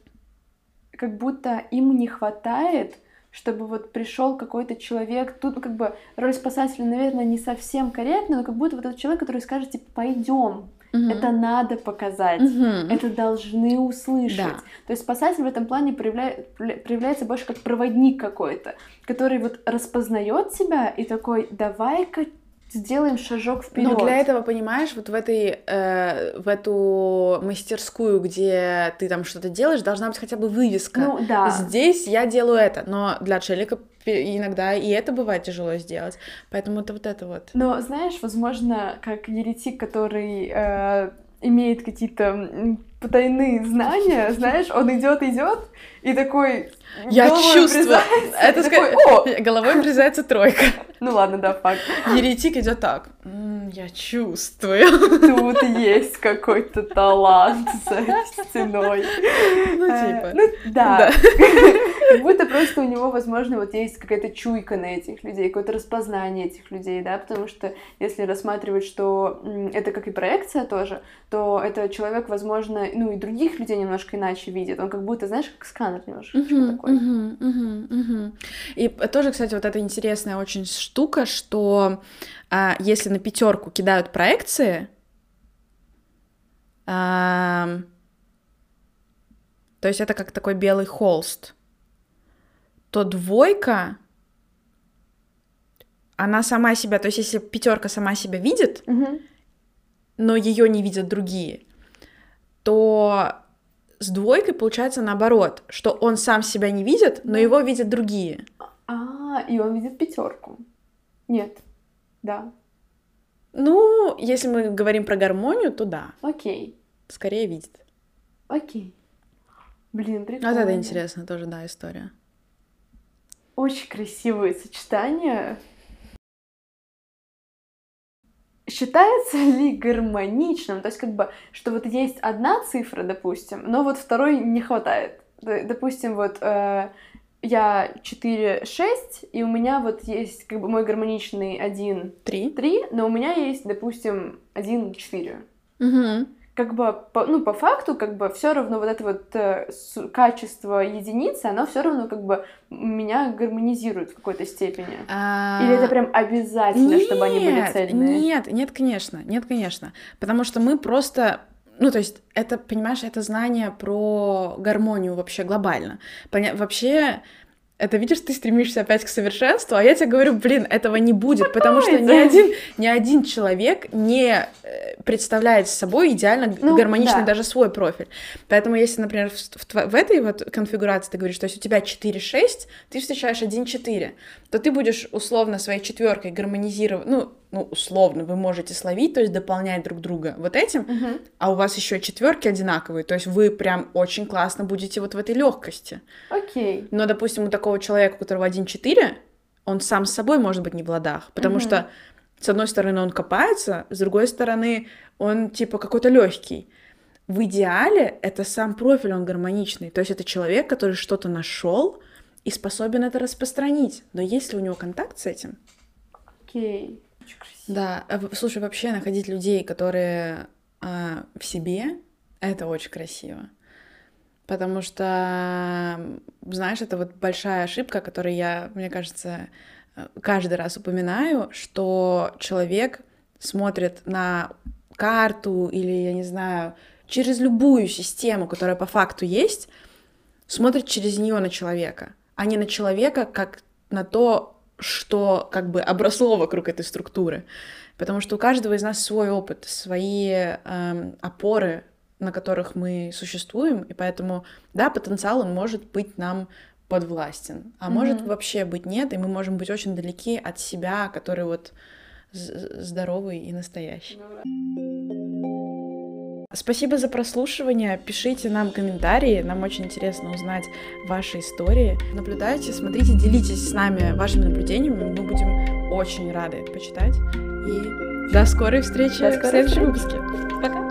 как будто им не хватает, чтобы вот пришел какой-то человек. Тут ну, как бы роль спасателя, наверное, не совсем корректна, но как будто вот этот человек, который скажет, типа, пойдем, Мгм. это надо показать. Мгм. Это должны услышать. Да. То есть спасатель в этом плане проявля- пля- проявляется больше как проводник какой-то, который вот распознает себя и такой, давай-ка сделаем шажок вперед. Но для этого, понимаешь, вот в этой, э, в эту мастерскую, где ты там что-то делаешь, должна быть хотя бы вывеска. Ну да. Здесь я делаю это, но для отшельника пе- иногда и это бывает тяжело сделать. Поэтому это вот это вот. Но знаешь, возможно, как еретик, который э, имеет какие-то потайные знания, знаешь, он идет, идет и такой. Я головой чувствую. Это такой, «О!» головой врезается тройка. Ну ладно, да, факт. Еретик идет так. «М, Я чувствую. Тут есть какой-то талант за стеной. Ну, Э, типа. Ну, да. Как будто просто у него, возможно, вот есть какая-то чуйка на этих людей, какое-то распознание этих людей, да, потому что если рассматривать, что это как и проекция тоже, то это человек, возможно, ну и других людей немножко иначе видит. Он как будто, знаешь, как сканер немножко Такой. мгм, мгм, мгм. И тоже, кстати, вот эта интересная очень штука, что а, если на пятерку кидают проекции, ам, то есть это как такой белый холст, то двойка, она сама себя, то есть если пятерка сама себя видит, Мгм. но ее не видят другие, то с двойкой получается наоборот, что он сам себя не видит, но его видят другие. А, и он видит пятерку. Нет. Да. Ну, если мы говорим про гармонию, то да. Окей. Скорее видит. Окей. Блин, прикольно. Вот это интересно тоже, да, история. Очень красивые сочетания. Считается ли гармоничным? То есть, как бы, что вот есть одна цифра, допустим, но вот второй не хватает. Допустим, вот э, я 4, 6, и у меня вот есть как бы мой гармоничный 1, Три. 3, но у меня есть, допустим, 1, 4. Угу. Как бы, по, ну, по факту, как бы, все равно вот это вот э, с- качество единицы, оно все равно, как бы, меня гармонизирует в какой-то степени. Или это прям обязательно, чтобы они были Нет, цельные? Нет, нет, конечно, нет, конечно. Потому что мы просто... Ну, то есть, это, понимаешь, это знание про гармонию вообще глобально. Поня- Вообще, это, видишь, ты стремишься опять к совершенству, а я тебе говорю, блин, этого не будет, потому что ни один, ни один человек не э, представляет собой идеально Ну, гармоничный да. даже свой профиль. Поэтому если, например, в, в в этой вот конфигурации ты говоришь, то есть у тебя 4-6, ты встречаешь 1-4, то ты будешь условно своей четверкой гармонизировать, ну, ну, условно, вы можете словить, то есть дополнять друг друга вот этим, Мгм. а у вас еще четверки одинаковые, то есть вы прям очень классно будете вот в этой легкости. Окей. Но, допустим, у такого человека, у которого 1-4, он сам с собой может быть не в ладах, потому Мгм. что, с одной стороны, он копается, с другой стороны, он типа какой-то легкий. В идеале это сам профиль, он гармоничный. То есть это человек, который что-то нашел и способен это распространить. Но есть ли у него контакт с этим? Окей. Очень красиво. Да, в- слушай, вообще находить людей, которые а, в себе, это очень красиво. Потому что, знаешь, это вот большая ошибка, которую я, мне кажется, э, каждый раз упоминаю, что человек смотрит на карту или, я не знаю, через любую систему, которая по факту есть, смотрит через нее на человека, а не на человека как на то, что как бы обросло вокруг этой структуры. Потому что у каждого из нас свой опыт, свои эм, опоры, на которых мы существуем, и поэтому, да, потенциал, он может быть нам подвластен, а может Мгм. вообще быть нет, и мы можем быть очень далеки от себя, который вот здоровый и настоящий. Спасибо за прослушивание. Пишите нам комментарии. Нам очень интересно узнать ваши истории. Наблюдайте, смотрите, делитесь с нами вашими наблюдениями. Мы будем очень рады почитать. И до скорой встречи До в скорой следующем встречи. выпуске. Пока!